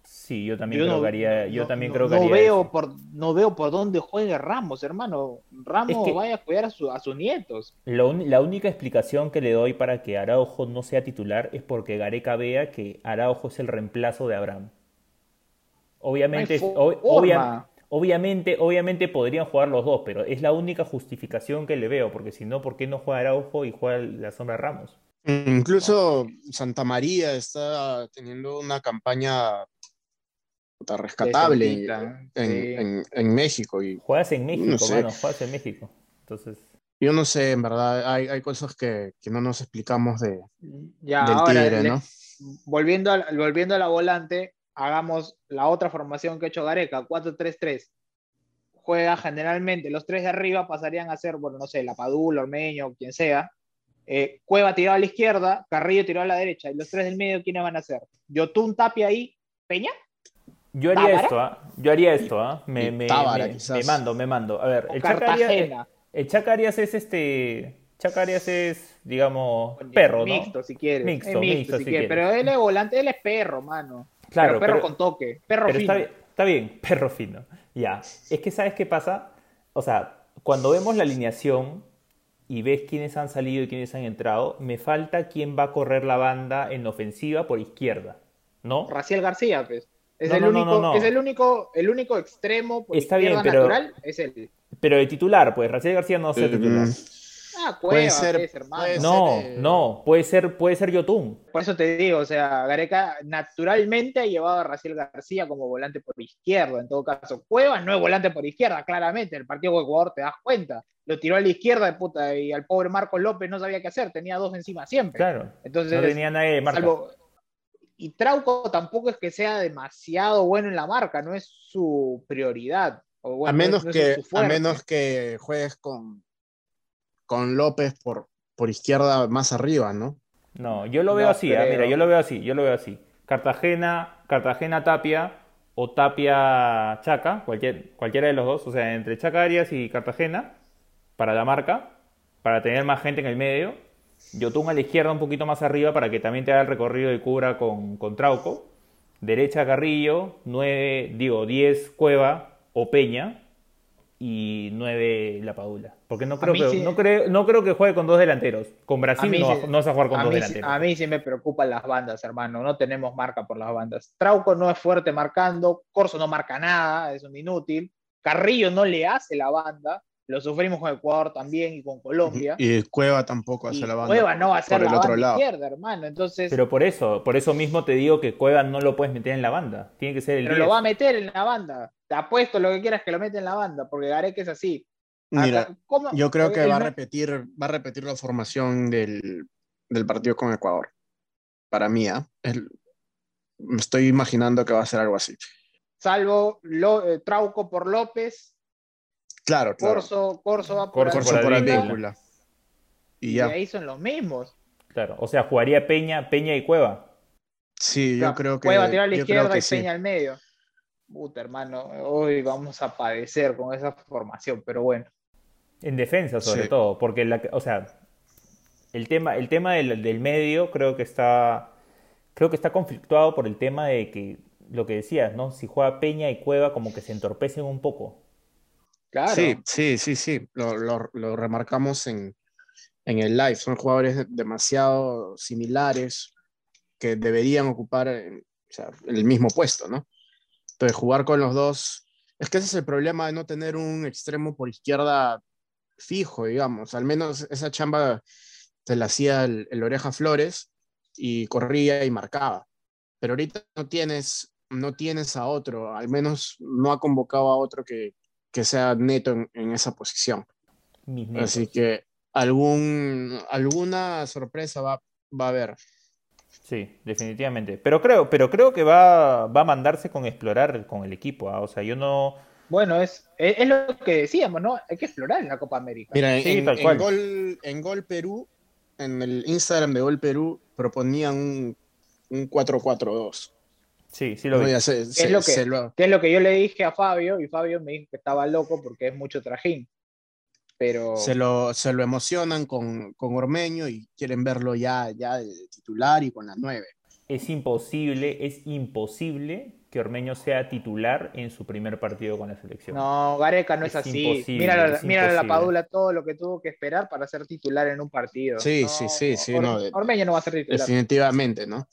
Sí, yo también yo creo no, que haría, yo no, también no, creo que haría veo eso. por no veo por dónde juegue Ramos, hermano. Ramos Es que- vaya a cuidar a, su- a sus nietos. Lo la única explicación que le doy para que Araujo no sea titular es porque Gareca vea que Araujo es el reemplazo de Abraham. Obviamente, No hay ob- forma. obvia- obviamente, obviamente podrían jugar los dos, pero es la única justificación que le veo, porque si no, ¿por qué no juega Araujo y juega la sombra Ramos? Incluso Santa María está teniendo una campaña puta, rescatable en, en- sí. en- en México. Y Juegas en México, No sé. mano, juegas en México. Entonces, yo no sé, en verdad, hay, hay cosas que, que no nos explicamos de, Ya, del ahora, Tigre, le- ¿no? volviendo, a, la- volviendo a la volante, hagamos la otra formación que ha hecho Gareca, 4-3-3. Juega generalmente, los tres de arriba pasarían a ser, bueno, no sé, La Padula, Ormeño, quien sea. Eh, Cueva tirado a la izquierda, Carrillo tirado a la derecha. Y los tres del medio, ¿quiénes van a ser? Yotun Tapia ahí, Peña. Yo haría ¿Tábara? esto, ¿ah? Yo haría esto, ¿ah? Me, me, Tábara, me- mando, me mando. A ver, O el Cartagena. el Chaca Arias es este. Chaca Arias es, digamos, perro, ¿no? Mixto, si quieres. Mixto, mixto, mixto, si si quieres. quieres. Pero él es volante, él es perro, mano. Claro, pero perro pero- con toque, perro Pero fino. está, bien- está bien, perro fino. Ya. Es que, ¿sabes qué pasa? O sea, cuando vemos la alineación y ves quiénes han salido y quiénes han entrado, me falta quién va a correr la banda en ofensiva por izquierda, ¿no? Raciel García, pues. Es, No, el, no, único, no, no. es el único, el único extremo por Está bien, pero- natural, es el. Pero de titular, pues, Raciel García no titular. Mm, Ah, Puede Cueva, ser, pues, hermano. puede ser. No, eh, no, puede ser, puede ser Yotun. Por eso te digo, o sea, Gareca naturalmente ha llevado a Raciel García como volante por izquierda, en todo caso. Cuevas no es volante por izquierda, claramente. El partido con Ecuador te das cuenta. Lo tiró a la izquierda de puta y al pobre Marcos López no sabía qué hacer, tenía dos encima siempre. Claro. Entonces, No tenía nadie de marca. salvo- Y Trauco tampoco es que sea demasiado bueno en la marca, no es su prioridad. o bueno, a, menos no es que, su a fuerte. menos que juegues con, con López por, por izquierda más arriba, ¿no? No, yo lo veo No así, ah, mira, yo lo veo así, yo lo veo así. Cartagena, Cartagena Tapia o Tapia Chaca, cualquier, cualquiera de los dos, o sea, entre Chaca Arias y Cartagena, para la marca, para tener más gente en el medio. Yotun a la izquierda un poquito más arriba para que también te haga el recorrido de cubra con, con Trauco. Derecha Carrillo, 9, digo, 10 Cueva o Peña y 9 La Padula. Porque no creo, que, sí- no, creo, no creo que juegue con dos delanteros. Con Brasil no, va- no vas a jugar con a dos mí, delanteros. a mí sí me preocupan las bandas, hermano. No tenemos marca por las bandas. Trauco no es fuerte marcando, Corso no marca nada, es un inútil. Carrillo no le hace la banda. Lo sufrimos con Ecuador también y con Colombia. Y Cueva tampoco Y hace la banda. Cueva no va a el la otro banda lado. izquierda, hermano. Entonces, pero, Pero por eso, por eso mismo te digo que Cueva no lo puedes meter en la banda. Tiene que ser el 10. lo va a meter en la banda. Te apuesto lo que quieras que lo mete en la banda, porque Gareca es así. Mira, yo creo que va a repetir, va a repetir la formación del, del partido con Ecuador. Para mí, ¿ah? El- me estoy imaginando que va a ser algo así. Salvo Lo- eh, Trauco por López, Claro, claro. Corso, Corso va por Corso por Advíncula. Y y ya. ahí son los mismos. Claro, o sea, jugaría Peña, Peña y Cueva. Sí, O sea, yo creo que. Cueva tirar a la izquierda y sí. Peña al medio. Puta, hermano, hoy vamos a padecer con esa formación, pero bueno. En defensa, sobre Sí. todo. Porque, la, o sea, el tema, el tema del, del medio creo que está. Creo que está conflictuado por el tema de que lo que decías, ¿no? Si juega Peña y Cueva, como que se entorpecen un poco. Claro. Sí, sí, sí, sí. Lo, lo- lo remarcamos en, en el live. Son jugadores demasiado similares que deberían ocupar eh, o sea, el mismo puesto, ¿no? Entonces, jugar con los dos. Es que ese es el problema de no tener un extremo por izquierda fijo, digamos. Al menos esa chamba se la hacía el, el Oreja Flores y corría y marcaba. Pero ahorita no tienes, no tienes a otro, al menos no ha convocado a otro que, que sea neto en, en esa posición. Así que algún, alguna sorpresa va, va a haber. Sí, definitivamente. Pero creo, pero creo que va, va a mandarse con explorar con el equipo. ¿ah? O sea, yo no. Bueno, es, es, es lo que decíamos, ¿no? Hay que explorar en la Copa América. Mira, Sí, en, tal en cual. Gol, en Gol Perú, en el Instagram de Gol Perú, proponían un, un 4-4-2. Sí, sí lo No, vi. se- se- es lo que- se lo- Que es lo que yo le dije a Fabio, y Fabio me dijo que estaba loco porque es mucho trajín. Pero se lo, se lo emocionan con, con Ormeño y quieren verlo ya, ya de titular y con la 9. Es imposible, es imposible que Ormeño sea titular en su primer partido con la selección. no, Gareca no es, Es así. imposible, Mira, mira la. Padula todo lo que tuvo que esperar para ser titular en un partido. Sí, No, sí, sí, sí, no, Ormeño no va a ser titular. Definitivamente, ¿no?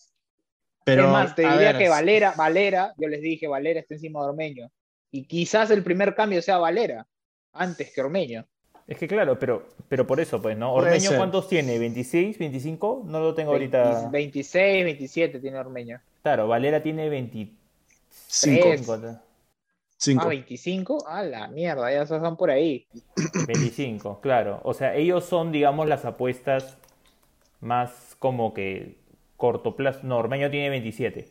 Pero, es más, te diría ver, que Valera, Valera, yo les dije, Valera está encima de Ormeño. Y quizás el primer cambio sea Valera, antes que Ormeño. Es que claro, pero, pero por eso, pues, ¿no? Ormeño. ¿cuántos tiene? ¿26, 25? No lo tengo ahorita. 26, 27 tiene Ormeño. Claro, Valera tiene 25. cinco, Tres. cinco. Ah, 25, a la mierda, ya son por ahí. 25, claro. O sea, ellos son, digamos, las apuestas más como que corto plazo. No, Ormeño tiene 27.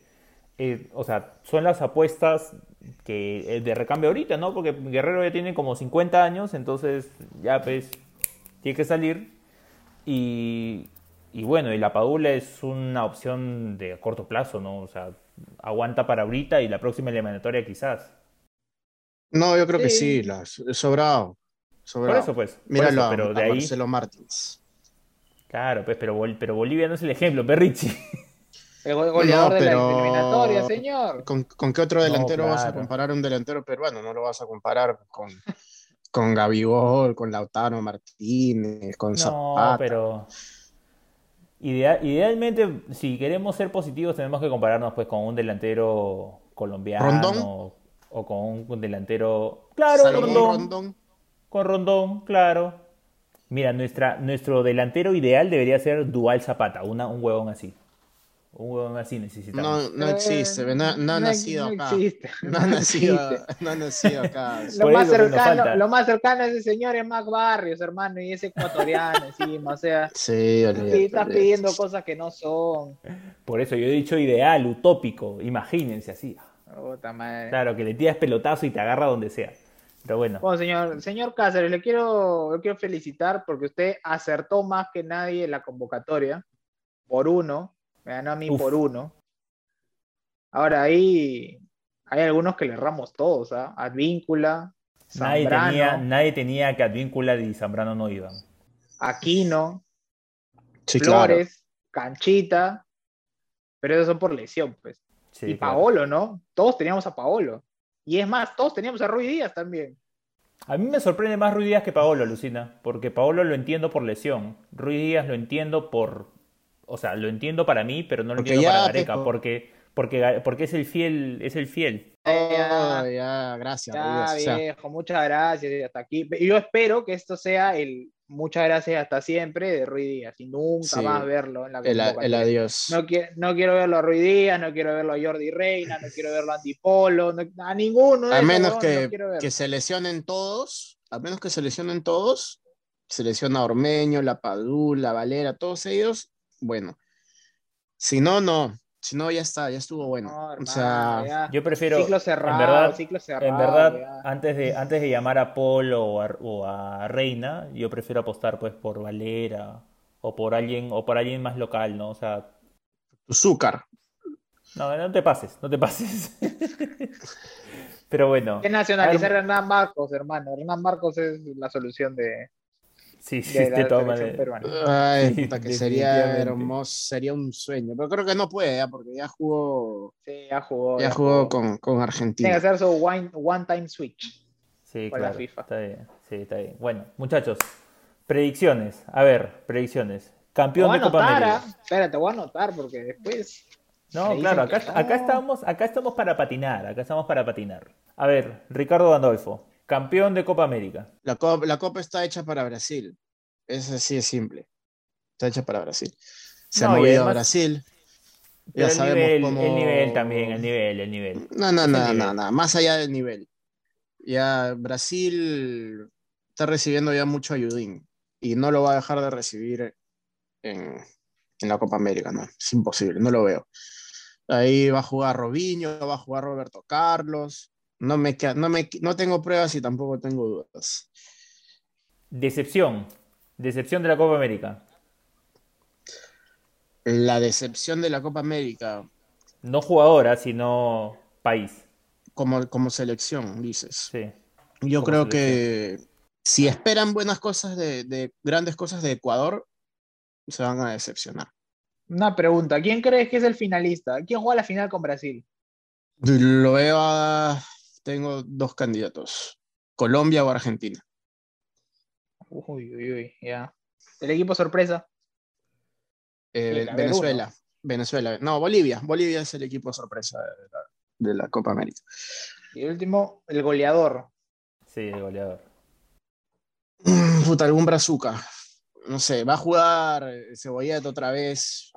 Eh, o sea, son las apuestas que eh, de recambio ahorita, ¿no? Porque Guerrero ya tiene como 50 años, entonces ya pues tiene que salir. Y, y bueno, y la Padula es una opción de corto plazo, ¿no? O sea, aguanta para ahorita y la próxima eliminatoria quizás. No, yo creo que Sí. las, sobrado. Por eso, pues. por Míralo eso, pero a, de ahí. Marcelo Martins. Claro, pues, pero, Bol- pero Bolivia no es el ejemplo, Perrichi. <laughs> El go- goleador No, de la eliminatoria, señor. ¿Con, con qué otro delantero vas a comparar a un delantero peruano? No lo vas a comparar con, con Gabigol, con Lautaro Martínez, con No, Zapata. pero idea- idealmente, si queremos ser positivos, tenemos que compararnos pues con un delantero colombiano ¿Rondón? o con un delantero, claro, Rondón, Rondón. con Rondón, claro. Mira, nuestra, nuestro delantero ideal debería ser Dual Zapata, una, un huevón así. Un huevón así necesitamos. No, no existe, no, no ha Eh, no, nacido no acá. existe, <laughs> No ha nacido, existe. no ha nacido acá. Lo más, cercano, lo más cercano a ese señor es Mac Barrios, hermano, y es ecuatoriano encima, o sea, Sí, olvídate, y estás pidiendo cosas que no son. Por eso yo he dicho ideal, utópico, imagínense así. Puta madre. Claro, que le tiras pelotazo y te agarra donde sea. Pero bueno. Bueno, señor, señor Cáceres, le quiero, le quiero felicitar porque usted acertó más que nadie en la convocatoria. Por uno. Me ganó a mí Uf. por uno. Ahora ahí hay algunos que le erramos todos, ¿ah? Advíncula, Nadie Zambrano, tenía, nadie tenía que Advíncula y Zambrano no iban. Aquino, Sí, claro. Flores, Canchita. Pero esos son por lesión, pues. Sí, y claro. Paolo, ¿no? Todos teníamos a Paolo. Y es más, todos teníamos a Ruiz Díaz también. A mí me sorprende más Ruiz Díaz que Paolo, Lucina, porque Paolo lo entiendo por lesión. Ruiz Díaz lo entiendo por... O sea, lo entiendo para mí, pero no lo Porque entiendo ya, para Gareca, porque, porque, porque es el fiel, es el fiel. Oh, ya, gracias. Ya, o sea, viejo, muchas gracias y hasta aquí. Yo espero que esto sea el muchas gracias hasta siempre de Ruiz Díaz y nunca Sí. más verlo en la el, adiós. No, quiero, no quiero verlo a Ruiz Díaz, no quiero verlo a Jordi Reina, no quiero verlo a Andy Polo, no- a ninguno de a menos que, no quiero verlo. que se lesionen todos, a menos que se lesionen todos, se lesiona Ormeño, La Padula, Valera, todos ellos, bueno. Si no, no. Si no, ya está, ya estuvo bueno. No, o hermano, sea, ya. Yo prefiero, ciclo cerrado, en verdad, ciclo cerrado. en verdad ya. antes, de, antes de llamar a Polo o a, o a Reina, yo prefiero apostar pues por Valera o por alguien o por alguien más local, ¿no? O sea, azúcar. no, no te pases, no te pases. <laughs> Pero bueno, que nacionalizar a Hernán Marcos, hermano. Hernán Marcos es la solución de, sí, sí, de la de todas maneras. Ay, <laughs> Sí, que sería hermoso, sería un sueño. Pero creo que no puede, ¿ya? porque ya jugó, Sí, ya jugó. ya jugó con, con Argentina. Tiene que hacer su one, one time switch. Sí, Con la claro. FIFA. Está bien, sí, está bien. Bueno, muchachos, predicciones. A ver, predicciones. Campeón voy a de Copa anotar, América. ah. Espera, te voy a anotar porque después. No, claro, acá, acá estamos, acá estamos para patinar, acá estamos para patinar. A ver, Ricardo Gandolfo, campeón de Copa América. La, copa, la copa está hecha para Brasil. Es así de simple. Está hecha para Brasil. Se No, ha movido a Brasil. Ya el sabemos nivel, cómo... el nivel también, el nivel, el nivel. No, no, no, no, no, más allá del nivel. Ya Brasil está recibiendo ya mucho ayudín y no lo va a dejar de recibir en, en la Copa América, no, es imposible, no lo veo. Ahí va a jugar Robinho, va a jugar Roberto Carlos. No, me, no, me, no tengo pruebas y tampoco tengo dudas. Decepción. Decepción de la Copa América. La decepción de la Copa América. No jugadora, sino país. Como, como selección, dices. Sí. Yo creo que si esperan buenas cosas de, de, grandes cosas de Ecuador, se van a decepcionar. Una pregunta, ¿quién crees que es el finalista? ¿Quién juega la final con Brasil? Lo veo a... Tengo dos candidatos, Colombia o Argentina. Uy, uy, uy, ya. ¿El equipo sorpresa? Eh, Venezuela. Venezuela. No, Bolivia. Bolivia es el equipo sorpresa de la, Copa América. Y el último, el goleador. Sí, el goleador. <clears throat> Puta, algún brazuca. No sé, va a jugar Cebolleta otra vez.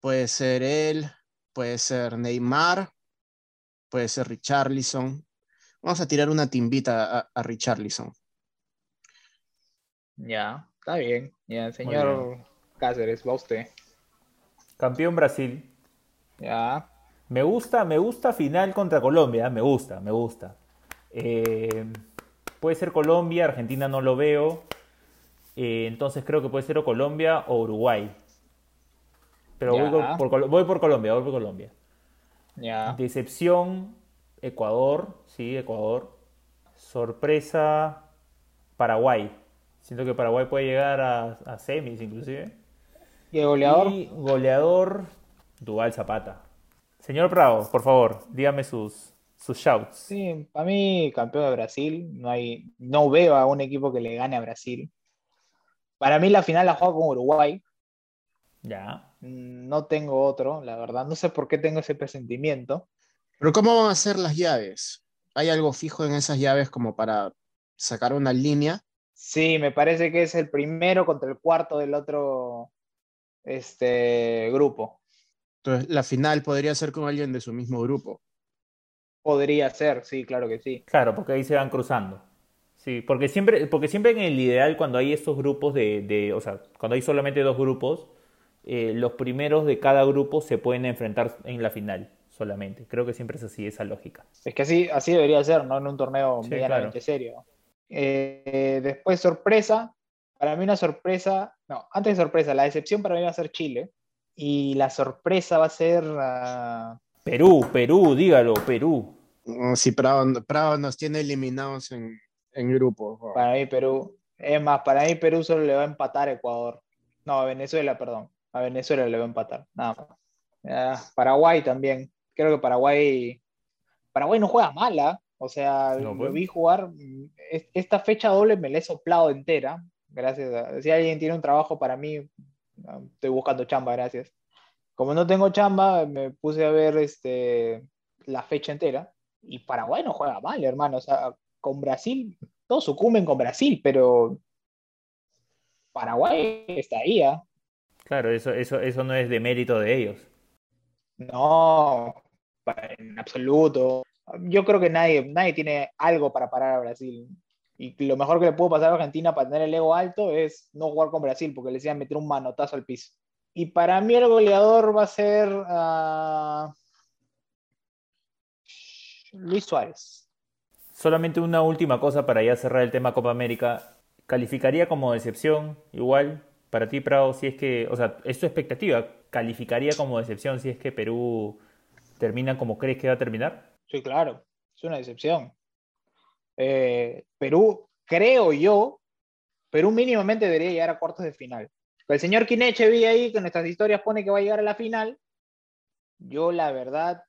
Puede ser él, puede ser Neymar, puede ser Richarlison. Vamos a tirar una timbita a, a Richarlison. Ya, está bien. Ya, señor Cáceres, va usted. Campeón Brasil. Ya. Me gusta, me gusta final contra Colombia, me gusta, me gusta. Eh, puede ser Colombia, Argentina no lo veo. Eh, entonces creo que puede ser o Colombia o Uruguay. Pero voy por, voy por, Colombia, voy por Colombia. Decepción, Ecuador, sí, Ecuador. Sorpresa, Paraguay. Siento que Paraguay puede llegar a, semis inclusive. ¿Y el goleador? Y goleador, Dual Zapata. Señor Prado, por favor, dígame sus, sus shouts. Sí, para mí, campeón de Brasil. No, hay, no veo a un equipo que le gane a Brasil. Para mí, la final la juego con Uruguay. Ya. No tengo otro, la verdad. No sé por qué tengo ese presentimiento. Pero, ¿cómo van a ser las llaves? ¿Hay algo fijo en esas llaves como para sacar una línea? Sí, me parece que es el primero contra el cuarto del otro este, grupo. Entonces, la final podría ser con alguien de su mismo grupo. Podría ser, sí, claro que sí. Claro, porque ahí se van cruzando. Sí, porque siempre, porque siempre en el ideal, cuando hay estos grupos de, de o sea, cuando hay solamente dos grupos, eh, los primeros de cada grupo se pueden enfrentar en la final solamente. Creo que siempre es así, esa lógica. Es que así, así debería ser, ¿no? En un torneo medianamente serio. Eh, después, sorpresa. Para mí una sorpresa, no, antes de sorpresa, la decepción para mí va a ser Chile. Y la sorpresa va a ser... Ah, Perú, Perú, dígalo, Perú. Si Prado, nos tiene eliminados en, en grupo. Para mí Perú. Es más, para mí Perú solo le va a empatar a Ecuador. No, a Venezuela, perdón. A Venezuela le va a empatar. Nada más. Paraguay también. Creo que Paraguay. Paraguay no juega mala. ¿ah? O sea, lo pues. vi jugar. Esta fecha doble me la he soplado entera. Gracias. A, si alguien tiene un trabajo para mí, estoy buscando chamba, gracias. Como no tengo chamba, me puse a ver este, la fecha entera. Y Paraguay no juega mal, hermano. O sea, con Brasil, todos sucumben con Brasil, pero Paraguay está ahí, ¿ah? Claro, eso, eso, eso no es de mérito de ellos. No, en absoluto. Yo creo que nadie, nadie tiene algo para parar a Brasil. Y lo mejor que le pudo pasar a Argentina para tener el ego alto es no jugar con Brasil, porque le decían meter un manotazo al piso. Y para mí el goleador va a ser uh, Luis Suárez. Solamente una última cosa para ya cerrar el tema Copa América. ¿Calificaría como decepción igual para ti, Prado, si es que, o sea, es tu expectativa? ¿Calificaría como decepción si es que Perú termina como crees que va a terminar? Sí, claro, es una decepción. Eh, Perú, creo yo, Perú mínimamente debería llegar a cuartos de final. El señor Quineche vi ahí que en nuestras historias pone que va a llegar a la final. Yo, la verdad,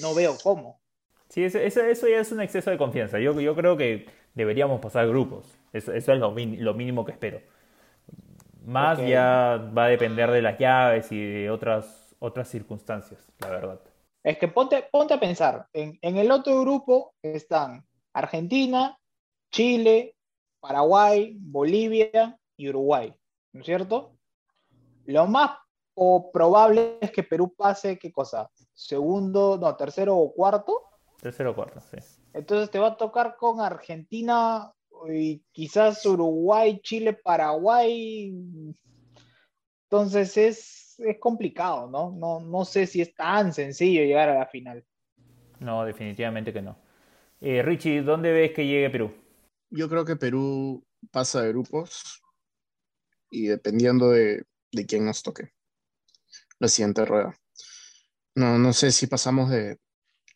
no veo cómo. Sí, eso, eso, ya es un exceso de confianza. Yo, yo creo que deberíamos pasar grupos. Eso, es lo, mínimo que espero. Más ya va a depender de las llaves y de otras, otras circunstancias, la verdad. Es que ponte, ponte a pensar, en, en el otro grupo están Argentina, Chile, Paraguay, Bolivia y Uruguay. ¿no es cierto? Lo más probable es que Perú pase, ¿qué cosa? Segundo, no, tercero o cuarto. Tercero o cuarto, sí. Entonces te va a tocar con Argentina, y quizás Uruguay, Chile, Paraguay. Entonces es, es complicado, ¿no? ¿no? No sé si es tan sencillo llegar a la final. No, definitivamente que no. Eh, Richie, ¿dónde ves que llegue Perú? Yo creo que Perú pasa de grupos y dependiendo de, de quién nos toque la siguiente rueda. No, no sé si pasamos de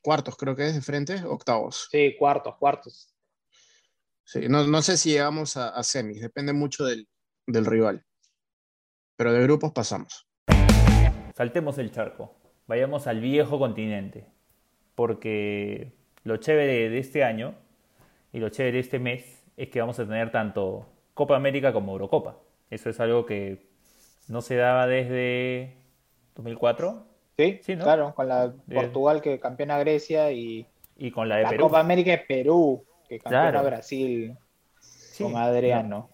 cuartos, creo que es de frente, octavos. Sí, cuartos, cuartos. Sí, no, no sé si llegamos a, a semis, depende mucho del, del rival. Pero de grupos pasamos. Saltemos el charco, vayamos al viejo continente, porque lo chévere de este año y lo chévere de este mes es que vamos a tener tanto Copa América como Eurocopa. Eso es algo que no se daba desde 2004. Sí, Sí, ¿no? claro, con la De- Portugal que campeona Grecia y Y con la de la Perú. Copa América de Perú que campeona Claro. Brasil Sí, con Adriano.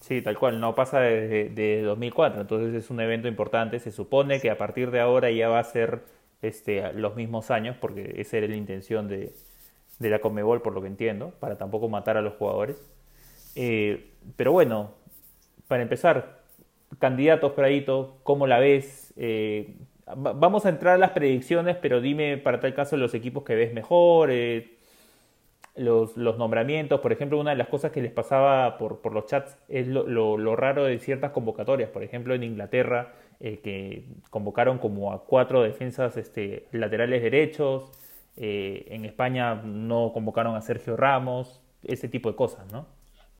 Sí, tal cual, no pasa desde de 2004, entonces es un evento importante. Se supone que a partir de ahora ya va a ser este, los mismos años, porque esa era la intención de, de la Conmebol, por lo que entiendo, para tampoco matar a los jugadores. Eh, pero bueno, para empezar, candidatos, Pradito, ¿cómo la ves? Eh, va- vamos a entrar a las predicciones, pero dime para tal caso los equipos que ves mejor, eh, los, nombramientos, por ejemplo, una de las cosas que les pasaba por, los chats es lo raro de ciertas convocatorias. Por ejemplo, en Inglaterra, eh, que convocaron como a cuatro defensas este, laterales derechos. eh, en España no convocaron a Sergio Ramos. Ese tipo de cosas, ¿no?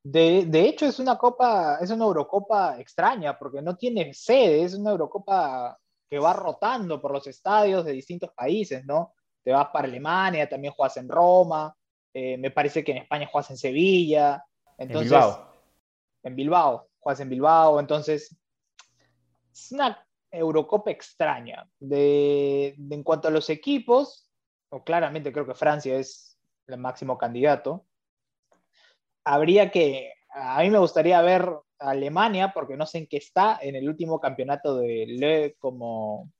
De, de hecho, es una copa, es una Eurocopa extraña, porque no tiene sede, es una Eurocopa que va rotando por los estadios de distintos países, ¿no? Te vas para Alemania, también juegas en Roma, eh, me parece que en España juegas en Sevilla, entonces, en Bilbao. en Bilbao, juegas en Bilbao, entonces es una Eurocopa extraña. De, de- en cuanto a los equipos, o claramente creo que Francia es el máximo candidato. Habría que, a mí me gustaría ver a Alemania, porque no sé en qué está en el último campeonato de Le como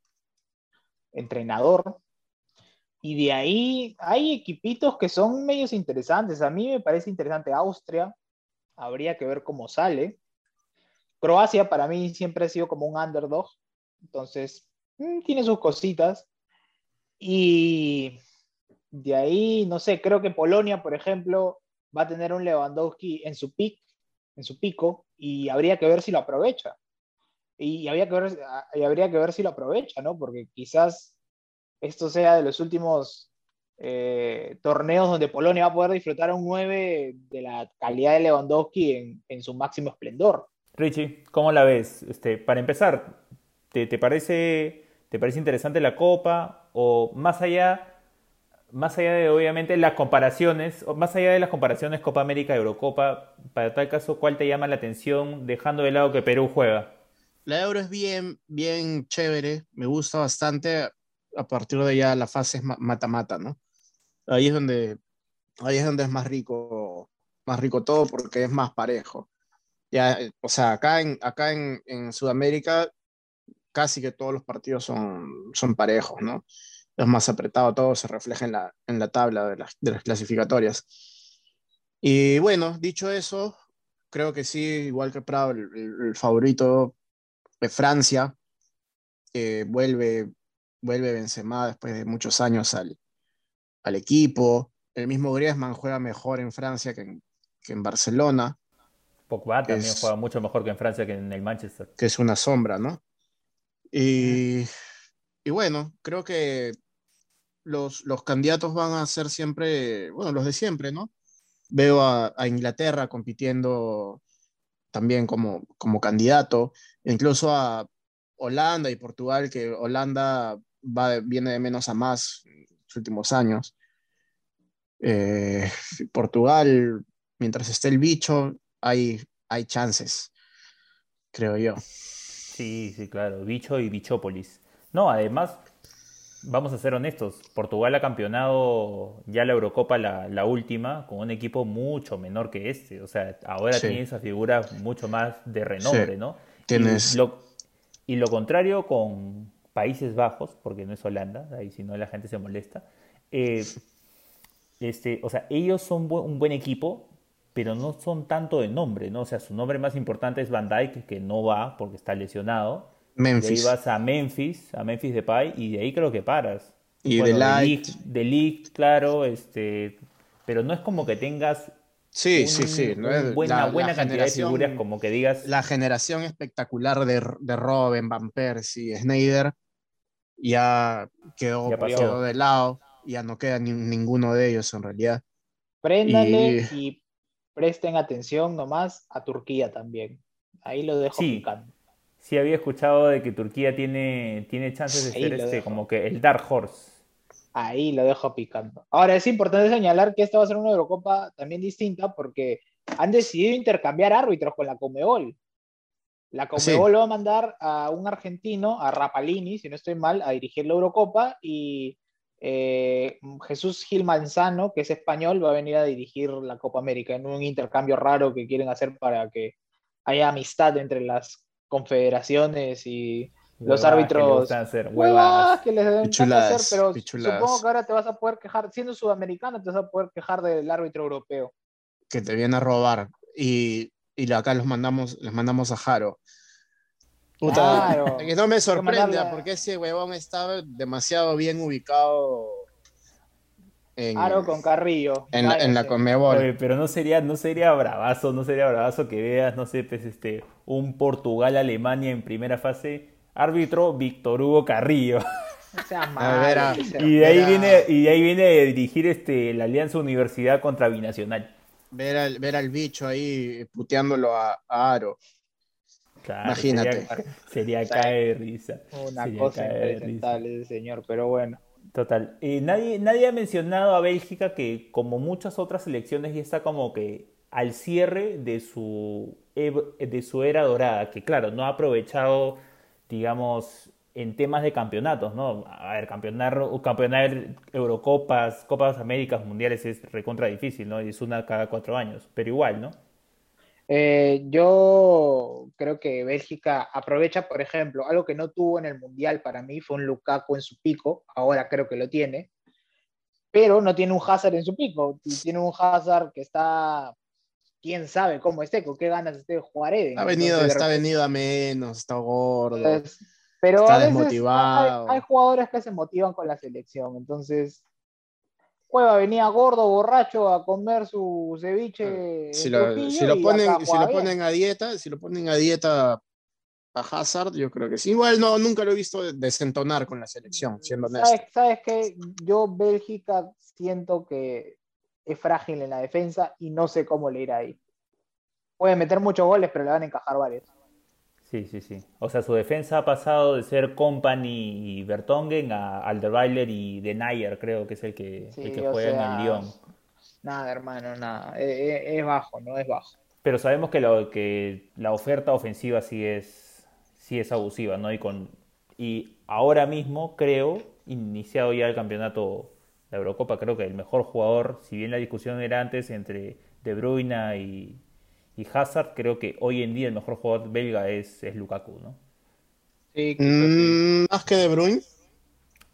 entrenador. Y de ahí hay equipitos que son medios interesantes. A mí me parece interesante Austria. Habría que ver cómo sale. Croacia para mí siempre ha sido como un underdog. Entonces, mm, tiene sus cositas. Y de ahí, no sé, creo que Polonia, por ejemplo, va a tener un Lewandowski en su pick, en su pico, y habría que ver si lo aprovecha. Y habría que ver, y habría que ver si lo aprovecha, ¿no? Porque quizás esto sea de los últimos eh, torneos donde Polonia va a poder disfrutar a un 9 de la calidad de Lewandowski en, en su máximo esplendor. Richie, ¿cómo la ves? Este, para empezar, ¿te, te parece, ¿te parece interesante la Copa? O más allá, más allá de obviamente las comparaciones, o más allá de las comparaciones Copa América Eurocopa, para tal caso, ¿cuál te llama la atención dejando de lado que Perú juega? La Euro es bien, bien chévere, me gusta bastante. A partir de ya la fase es ma- mata-mata, ¿no? Ahí es donde, ahí es donde es más rico, más rico todo porque es más parejo. Ya, o sea, acá en, acá en, en Sudamérica casi que todos los partidos son, son parejos, ¿no? Es más apretado, todo se refleja en la, en la tabla de las, de las clasificatorias. Y bueno, dicho eso, creo que sí, igual que Prado, el favorito de Francia, eh, vuelve, vuelve Benzema después de muchos años al, al equipo. El mismo Griezmann juega mejor en Francia que en, que en Barcelona, Pogba también Es- juega mucho mejor que en Francia que en el Manchester. que es una sombra, ¿no? Y, y bueno, creo que los, los candidatos van a ser siempre, bueno, los de siempre, ¿no? Veo a, a Inglaterra compitiendo también como, como candidato, incluso a Holanda y Portugal, que Holanda va viene de menos a más en los últimos años. Eh, Portugal, mientras esté el bicho, hay, hay chances, creo yo. Sí, sí, claro, Bicho y Bichópolis. No, además, vamos a ser honestos, Portugal ha campeonado ya la Eurocopa, la, la última, con un equipo mucho menor que este. O sea, ahora Sí. tiene esa figura mucho más de renombre, Sí. ¿no? Tienes- Y lo, y lo contrario con Países Bajos, porque no es Holanda, ahí si no la gente se molesta. Eh, este, o sea, ellos son bu- un buen equipo, pero no son tanto de nombre, ¿no? O sea, su nombre más importante es Van Dijk, que no va porque está lesionado, Memphis. De ahí vas a Memphis, a Memphis de Pai, y de ahí creo que paras. Y de Light. De League, claro, este, pero no es como que tengas Sí, sí, sí. buena, buena cantidad de figuras, como que digas. La generación espectacular de, de Robin, Van Persie, Snyder, ya quedó, de lado, ya no queda ninguno de ellos en realidad. Préndale y... presten atención nomás a Turquía también. Ahí lo dejo sí. Sí, había escuchado de que Turquía tiene, tiene chances de ser este, como que el Dark Horse. Ahí lo dejo picando. Ahora, es importante señalar que esta va a ser una Eurocopa también distinta porque han decidido intercambiar árbitros con la Comebol. La Comebol va a mandar a un argentino, a Rapalini, si no estoy mal, a dirigir la Eurocopa y eh, Jesús Gil Manzano, que es español, va a venir a dirigir la Copa América en un intercambio raro que quieren hacer para que haya amistad entre las confederaciones y los árbitros. Hacer, que les deben hacer, pero supongo que ahora te vas a poder quejar, siendo sudamericano, te vas a poder quejar del árbitro europeo. Que te viene a robar. Y, y acá los mandamos, les mandamos a Jaro. Puta, que no me sorprende, porque ese huevón estaba demasiado bien ubicado en, Aro con Carrillo. En, en la Conmebol. pero no sería, no sería bravazo, no sería bravazo que veas, no sé, pues este, un Portugal-Alemania en primera fase, árbitro Víctor Hugo Carrillo. <laughs> y de ahí viene, y de ahí viene a dirigir este, la Alianza Universidad contra Binacional. Ver al, ver al bicho ahí puteándolo a, Aro. Imagínate. Sería, caer <laughs> de risa. Una cosa impresentable ese señor, pero bueno. Total. Eh, nadie, nadie ha mencionado a Bélgica que, como muchas otras selecciones, ya está como que al cierre de su, de su era dorada, que claro, no ha aprovechado, digamos, en temas de campeonatos, ¿no? A ver, campeonar, campeonar Eurocopas, Copas Américas, Mundiales es recontra difícil, ¿no? Y es una cada cuatro años, pero igual, ¿no? Eh, yo creo que Bélgica aprovecha, por ejemplo, algo que no tuvo en el Mundial para mí fue un Lukaku en su pico, ahora creo que lo tiene, pero no tiene un Hazard en su pico, tiene un Hazard que está, quién sabe cómo esté, con qué ganas esté de jugar Eden. Ha venido, está venido a menos, está gordo. Pero está desmotivado. hay, jugadores que se motivan con la selección, entonces Cueva venía gordo, borracho a comer su ceviche. Si lo, ponen, si lo ponen a dieta, si lo ponen a dieta a Hazard, yo creo que sí. Igual no, nunca lo he visto desentonar con la selección, siendo honesto. ¿Sabes, ¿Sabes qué? Yo, Bélgica, siento que es frágil en la defensa y no sé cómo le irá ahí. Puede meter muchos goles, pero le van a encajar varios. Sí, sí, sí. O sea, su defensa ha pasado de ser Company y Bertongen a Alderweiler y De Nayer, creo que es el que, juega en el Lyon. Nada, hermano, nada. E, e, es, bajo, no es bajo. Pero sabemos que, lo, que la oferta ofensiva sí es, sí es abusiva, ¿no? Y, con, y ahora mismo, creo, iniciado ya el campeonato de Eurocopa, creo que el mejor jugador, si bien la discusión era antes entre De Bruyne y y Hazard, creo que hoy en día el mejor jugador belga es, es Lukaku, ¿no? Sí, mm, más que De Bruyne.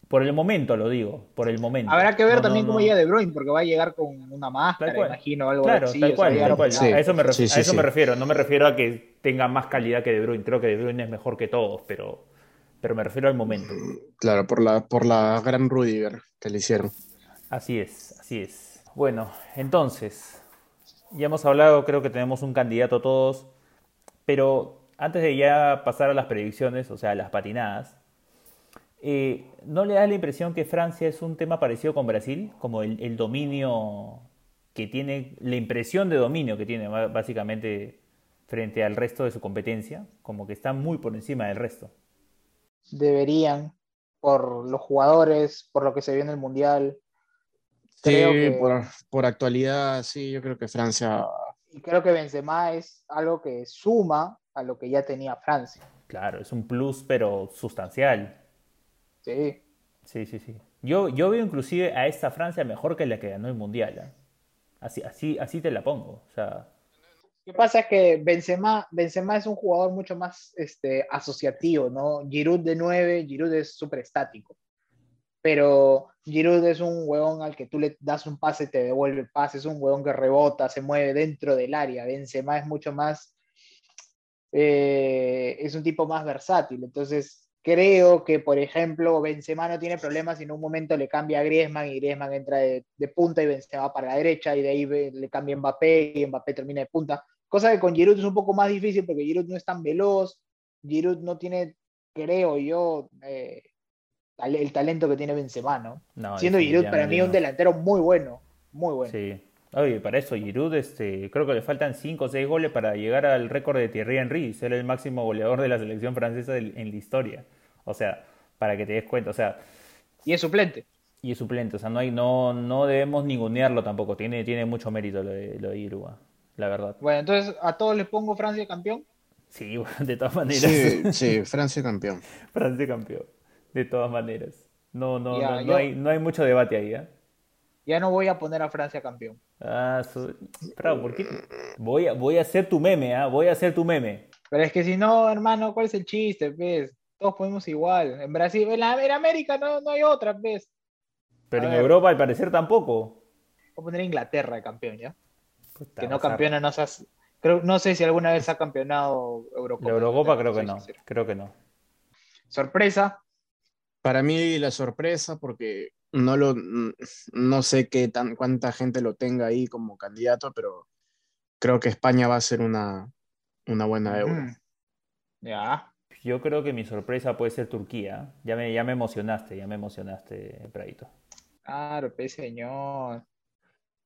Por el momento lo digo, por el momento. Habrá que ver también cómo llega De Bruyne, porque va a llegar con una máscara, imagino, algo claro, así. Tal cual, tal cual. a eso, me, refiero, no me refiero a que tenga más calidad que De Bruyne, creo que De Bruyne es mejor que todos, pero, pero me refiero al momento. Claro, por la, por la gran Rudiger que le hicieron. Así es, así es. Bueno, entonces, ya hemos hablado, creo que tenemos un candidato todos, pero antes de ya pasar a las predicciones, o sea, a las patinadas, eh, ¿no le das la impresión que Francia es un tema parecido con Brasil? Como el, dominio que tiene, la impresión de dominio que tiene básicamente frente al resto de su competencia, como que está muy por encima del resto. Deberían, por los jugadores, por lo que se vio en el Mundial, sí, por, actualidad, sí, yo creo que Francia. Y creo que Benzema es algo que suma a lo que ya tenía Francia. Claro, es un plus, pero sustancial. Sí. Sí, sí, sí. Yo, yo veo inclusive a esta Francia mejor que la que ganó el Mundial. ¿eh? Así, así, así te la pongo. O sea. Lo que pasa es que Benzema, Benzema es un jugador mucho más este, asociativo, ¿no? Giroud de 9, Giroud es súper estático pero Giroud es un huevón al que tú le das un pase te devuelve el pase, es un huevón que rebota, se mueve dentro del área, Benzema es mucho más eh, es un tipo más versátil. Entonces, creo que, por ejemplo, Benzema no tiene problemas si en un momento le cambia a Griezmann y Griezmann entra de, punta y Benzema para la derecha y de ahí le cambia Mbappé y Mbappé termina de punta. Cosa que con Giroud es un poco más difícil porque Giroud no es tan veloz, Giroud no tiene, creo yo, eh, el talento que tiene Benzema, ¿no? Siendo Giroud para mí un delantero muy bueno, muy bueno. Sí, Oye, para eso Giroud, este, creo que le faltan 5 o 6 goles para llegar al récord de Thierry Henry, ser el máximo goleador de la selección francesa en la historia. O sea, para que te des cuenta, o sea... Y es suplente. Y es suplente, o sea, no, hay, no, no debemos ningunearlo tampoco, tiene, tiene mucho mérito lo de, lo de Giroud, la verdad. Bueno, entonces, ¿a todos les pongo Francia campeón? Sí, <laughs> de todas maneras. Sí, sí Francia campeón. Francia campeón, de todas maneras. No, no, no, hay, no hay mucho debate ahí, ¿eh? Ya no voy a poner a Francia campeón. Ah, ¿por qué? Voy a, voy a hacer tu meme, ¿ah? Voy a hacer tu meme. Pero es que si no, hermano, ¿cuál es el chiste, pues? Todos ponemos igual. En Brasil, en, América no, no hay otra, ¿ves? Pero en Europa al parecer tampoco. Voy a poner Inglaterra de campeón, ¿ya? que no campeona, no creo, no sé si alguna vez ha campeonado Eurocopa. La Eurocopa creo que no, creo que no. Sorpresa. Para mí la sorpresa, porque no lo no sé qué tan cuánta gente lo tenga ahí como candidato, pero creo que España va a ser una, una buena euro. Ya. Yo creo que mi sorpresa puede ser Turquía. Ya me, ya me emocionaste, ya me emocionaste, Pradito. Claro, pues señor.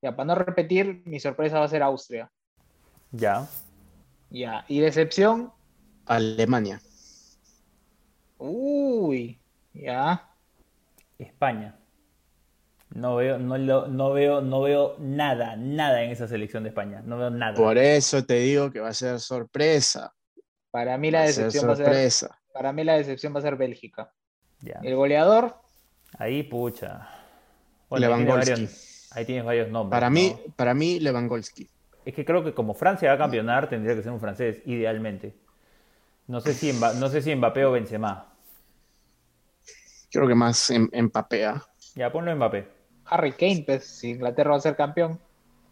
Ya, para no repetir, mi sorpresa va a ser Austria. Ya. Ya. ¿Y decepción? Alemania. Uy, ya. España. No veo, no, no, veo, no veo nada, nada en esa selección de España. No veo nada. Por eso te digo que va a ser sorpresa. Para mí la decepción va a ser. Para mí la decepción va a ser Bélgica. El goleador. Ahí, pucha. Lewandowski. Ahí tienes varios nombres. Para mí, para mí, Lewandowski. Es que creo que como Francia va a campeonar, tendría que ser un francés, idealmente. No sé si, no sé si Mbappé o Benzema. Creo que más en, Mbappé. ¿ah? Ya, ponlo Mbappé. Harry Kane, pues, si Inglaterra va a ser campeón.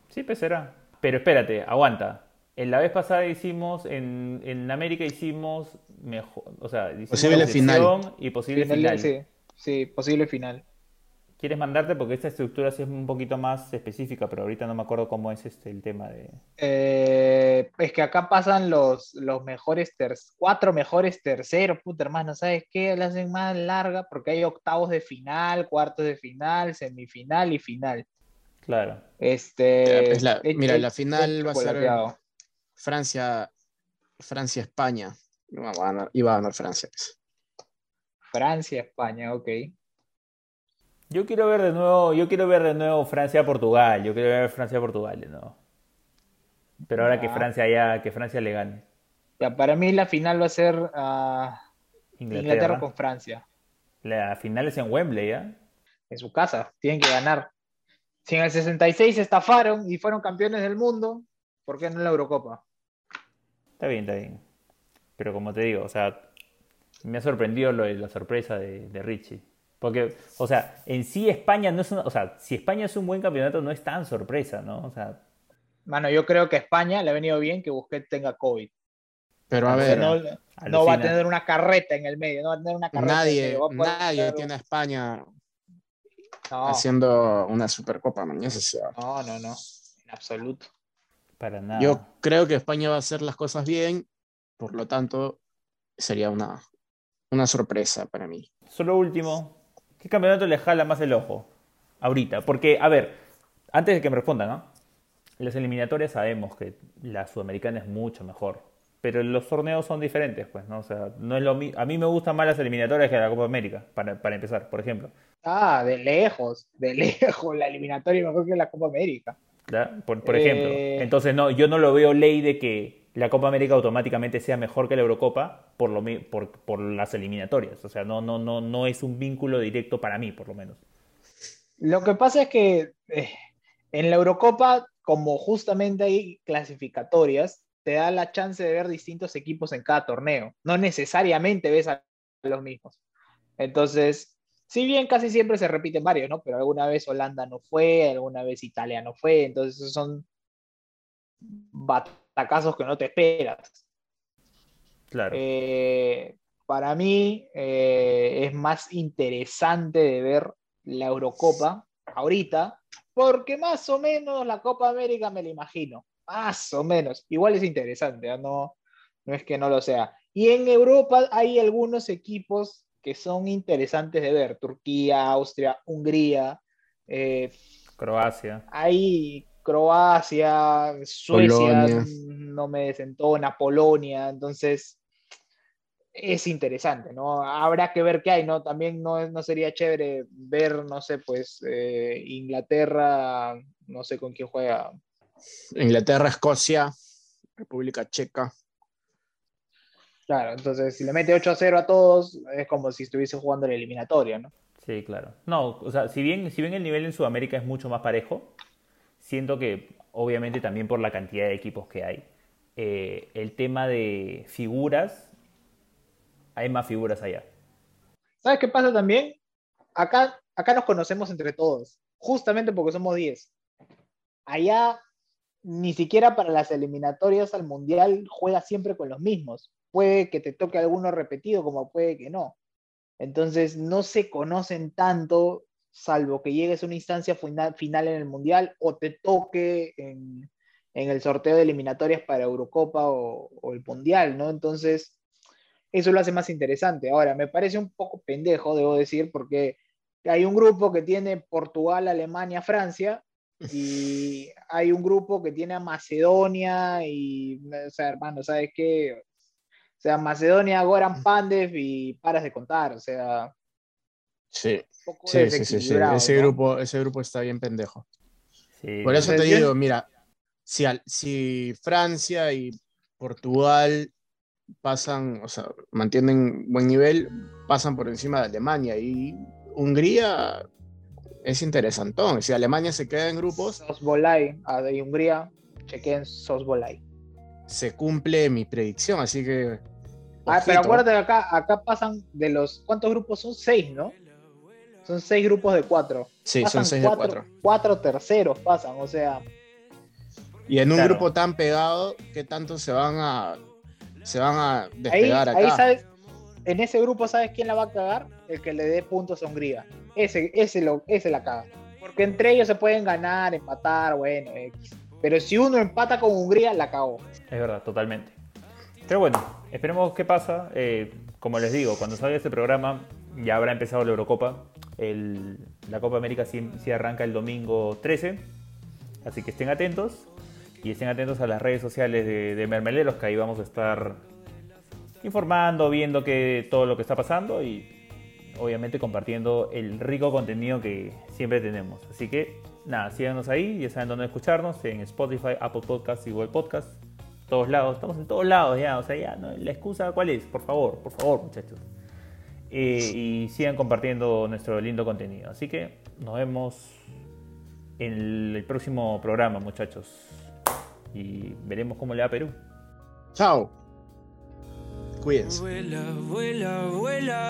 Sí, pues será. Pero espérate, aguanta. En la vez pasada hicimos, en, en América hicimos mejor, o sea, posible final. Y posible final. Sí, sí, posible final quieres mandarte porque esta estructura sí es un poquito más específica, pero ahorita no me acuerdo cómo es este el tema de. Eh, es que acá pasan los, los mejores cuatro mejores terceros, puta hermano, ¿sabes qué? La hacen más larga porque hay octavos de final, cuartos de final, semifinal y final. Claro. Este. mira, la final va a ser Francia, Francia, España. Iba a ganar Francia. Francia, España, ok. Yo quiero ver de nuevo, yo quiero ver de nuevo Francia-Portugal. Yo quiero ver Francia-Portugal de nuevo. Pero ahora que Francia ya, que Francia le gane. Ya, para mí la final va a ser uh, Inglaterra. con Francia. La final es en Wembley, ¿ya? En su casa, tienen que ganar. Si en el 66 estafaron y fueron campeones del mundo, ¿por qué no en la Eurocopa? Está bien, está bien. Pero como te digo, o sea, me ha sorprendido lo de la sorpresa de, de Richie. Porque, o sea, en sí España no es una, o sea, si España es un buen campeonato no es tan sorpresa, ¿no? O sea, Mano, yo creo que a España le ha venido bien que Busquets tenga COVID. Pero a ver, no, va a tener una carreta en el medio, no va a tener una carreta. Nadie, nadie tiene a España haciendo una supercopa, No, no, no, en absoluto. Para nada. Yo creo que España va a hacer las cosas bien, por lo tanto, sería una, una sorpresa para mí. Solo último, ¿Qué campeonato le jala más el ojo? Ahorita. Porque, a ver, antes de que me respondan, ¿no? Las eliminatorias sabemos que la sudamericana es mucho mejor. Pero los torneos son diferentes, pues, ¿no? O sea, no es lo A mí me gustan más las eliminatorias que la Copa América, para, para empezar, por ejemplo. Ah, de lejos, de <laughs> lejos, la eliminatoria mejor que la Copa América. Por, por ejemplo. Eh. Entonces, no, yo no lo veo ley de que la Copa América automáticamente sea mejor que la Eurocopa por, lo, por, por las eliminatorias. O sea, no, no, no, no es un vínculo directo para mí, por lo menos. Lo que pasa es que eh, en la Eurocopa, como justamente hay clasificatorias, te da la chance de ver distintos equipos en cada torneo. No necesariamente ves a los mismos. Entonces, si bien casi siempre se repiten varios, ¿no? Pero alguna vez Holanda no fue, alguna vez Italia no fue, entonces son casos que no te esperas. Claro. Eh, para mí eh, es más interesante de ver la Eurocopa ahorita, porque más o menos la Copa América me la imagino, más o menos. Igual es interesante, ¿ah? no, no es que no lo sea. Y en Europa hay algunos equipos que son interesantes de ver, Turquía, Austria, Hungría. Eh, Croacia. Hay Croacia, Suecia, no me desentona, Polonia, entonces es interesante, ¿no? Habrá que ver qué hay, ¿no? También no, no sería chévere ver, no sé, pues eh, Inglaterra, no sé con quién juega. Inglaterra, Escocia, República Checa. Claro, entonces si le mete 8 a 0 a todos, es como si estuviese jugando la eliminatoria, ¿no? Sí, claro. No, o sea, si bien, si bien el nivel en Sudamérica es mucho más parejo, siento que, obviamente también por la cantidad de equipos que hay, eh, el tema de figuras hay más figuras allá. ¿Sabes qué pasa también? Acá, acá nos conocemos entre todos, justamente porque somos 10. Allá ni siquiera para las eliminatorias al mundial juega siempre con los mismos. Puede que te toque alguno repetido, como puede que no. Entonces no se conocen tanto, salvo que llegues a una instancia final, final en el mundial o te toque en, el sorteo de eliminatorias para Eurocopa o, o el mundial, ¿no? Entonces eso lo hace más interesante. Ahora, me parece un poco pendejo, debo decir, porque hay un grupo que tiene Portugal, Alemania, Francia, y <laughs> hay un grupo que tiene a Macedonia y, o sea, hermano, ¿sabes qué? O sea, Macedonia, Goran Pandev y paras de contar, o sea... Sí, sí, sí, sí, Ese, grupo, ese grupo está bien pendejo. Por eso te digo, mira, si, si Francia y Portugal pasan, o sea, mantienen buen nivel, pasan por encima de Alemania y Hungría es interesantón. Si Alemania se queda en grupos. Sosbolay, a de Hungría, chequen Sosbolay. Se cumple mi predicción, así que. Ah, pero acuérdate que acá, acá pasan de los. ¿Cuántos grupos son? Seis, ¿no? Son seis grupos de cuatro. Sí, son seis cuatro, de cuatro. Cuatro terceros pasan, o sea. Y en un grupo tan pegado, ¿qué tanto se van a se van a despegar ahí, acá. Ahí sabes, en ese grupo, ¿sabes quién la va a cagar? El que le dé puntos a Hungría. Ese, ese, lo, ese la caga. Porque entre ellos se pueden ganar, empatar, bueno, Pero si uno empata con Hungría, la cagó. Es verdad, totalmente. Pero bueno, esperemos qué pasa. Eh, como les digo, cuando salga este programa ya habrá empezado la Eurocopa. la Copa América sí, arranca el domingo 13. Así que estén atentos. Y estén atentos a las redes sociales de, Mermeleros, que ahí vamos a estar informando, viendo que, todo lo que está pasando y obviamente compartiendo el rico contenido que siempre tenemos. Así que nada, síganos ahí, ya saben dónde escucharnos, en Spotify, Apple Podcasts y Google Podcasts, todos lados, estamos en todos lados ya, o sea, ya, la excusa cuál es, por favor, por favor muchachos. Eh, y sigan compartiendo nuestro lindo contenido. Así que nos vemos en el próximo programa, muchachos. Y veremos cómo le va a Perú. Chao. Cuídense. Vuela, vuela, vuela.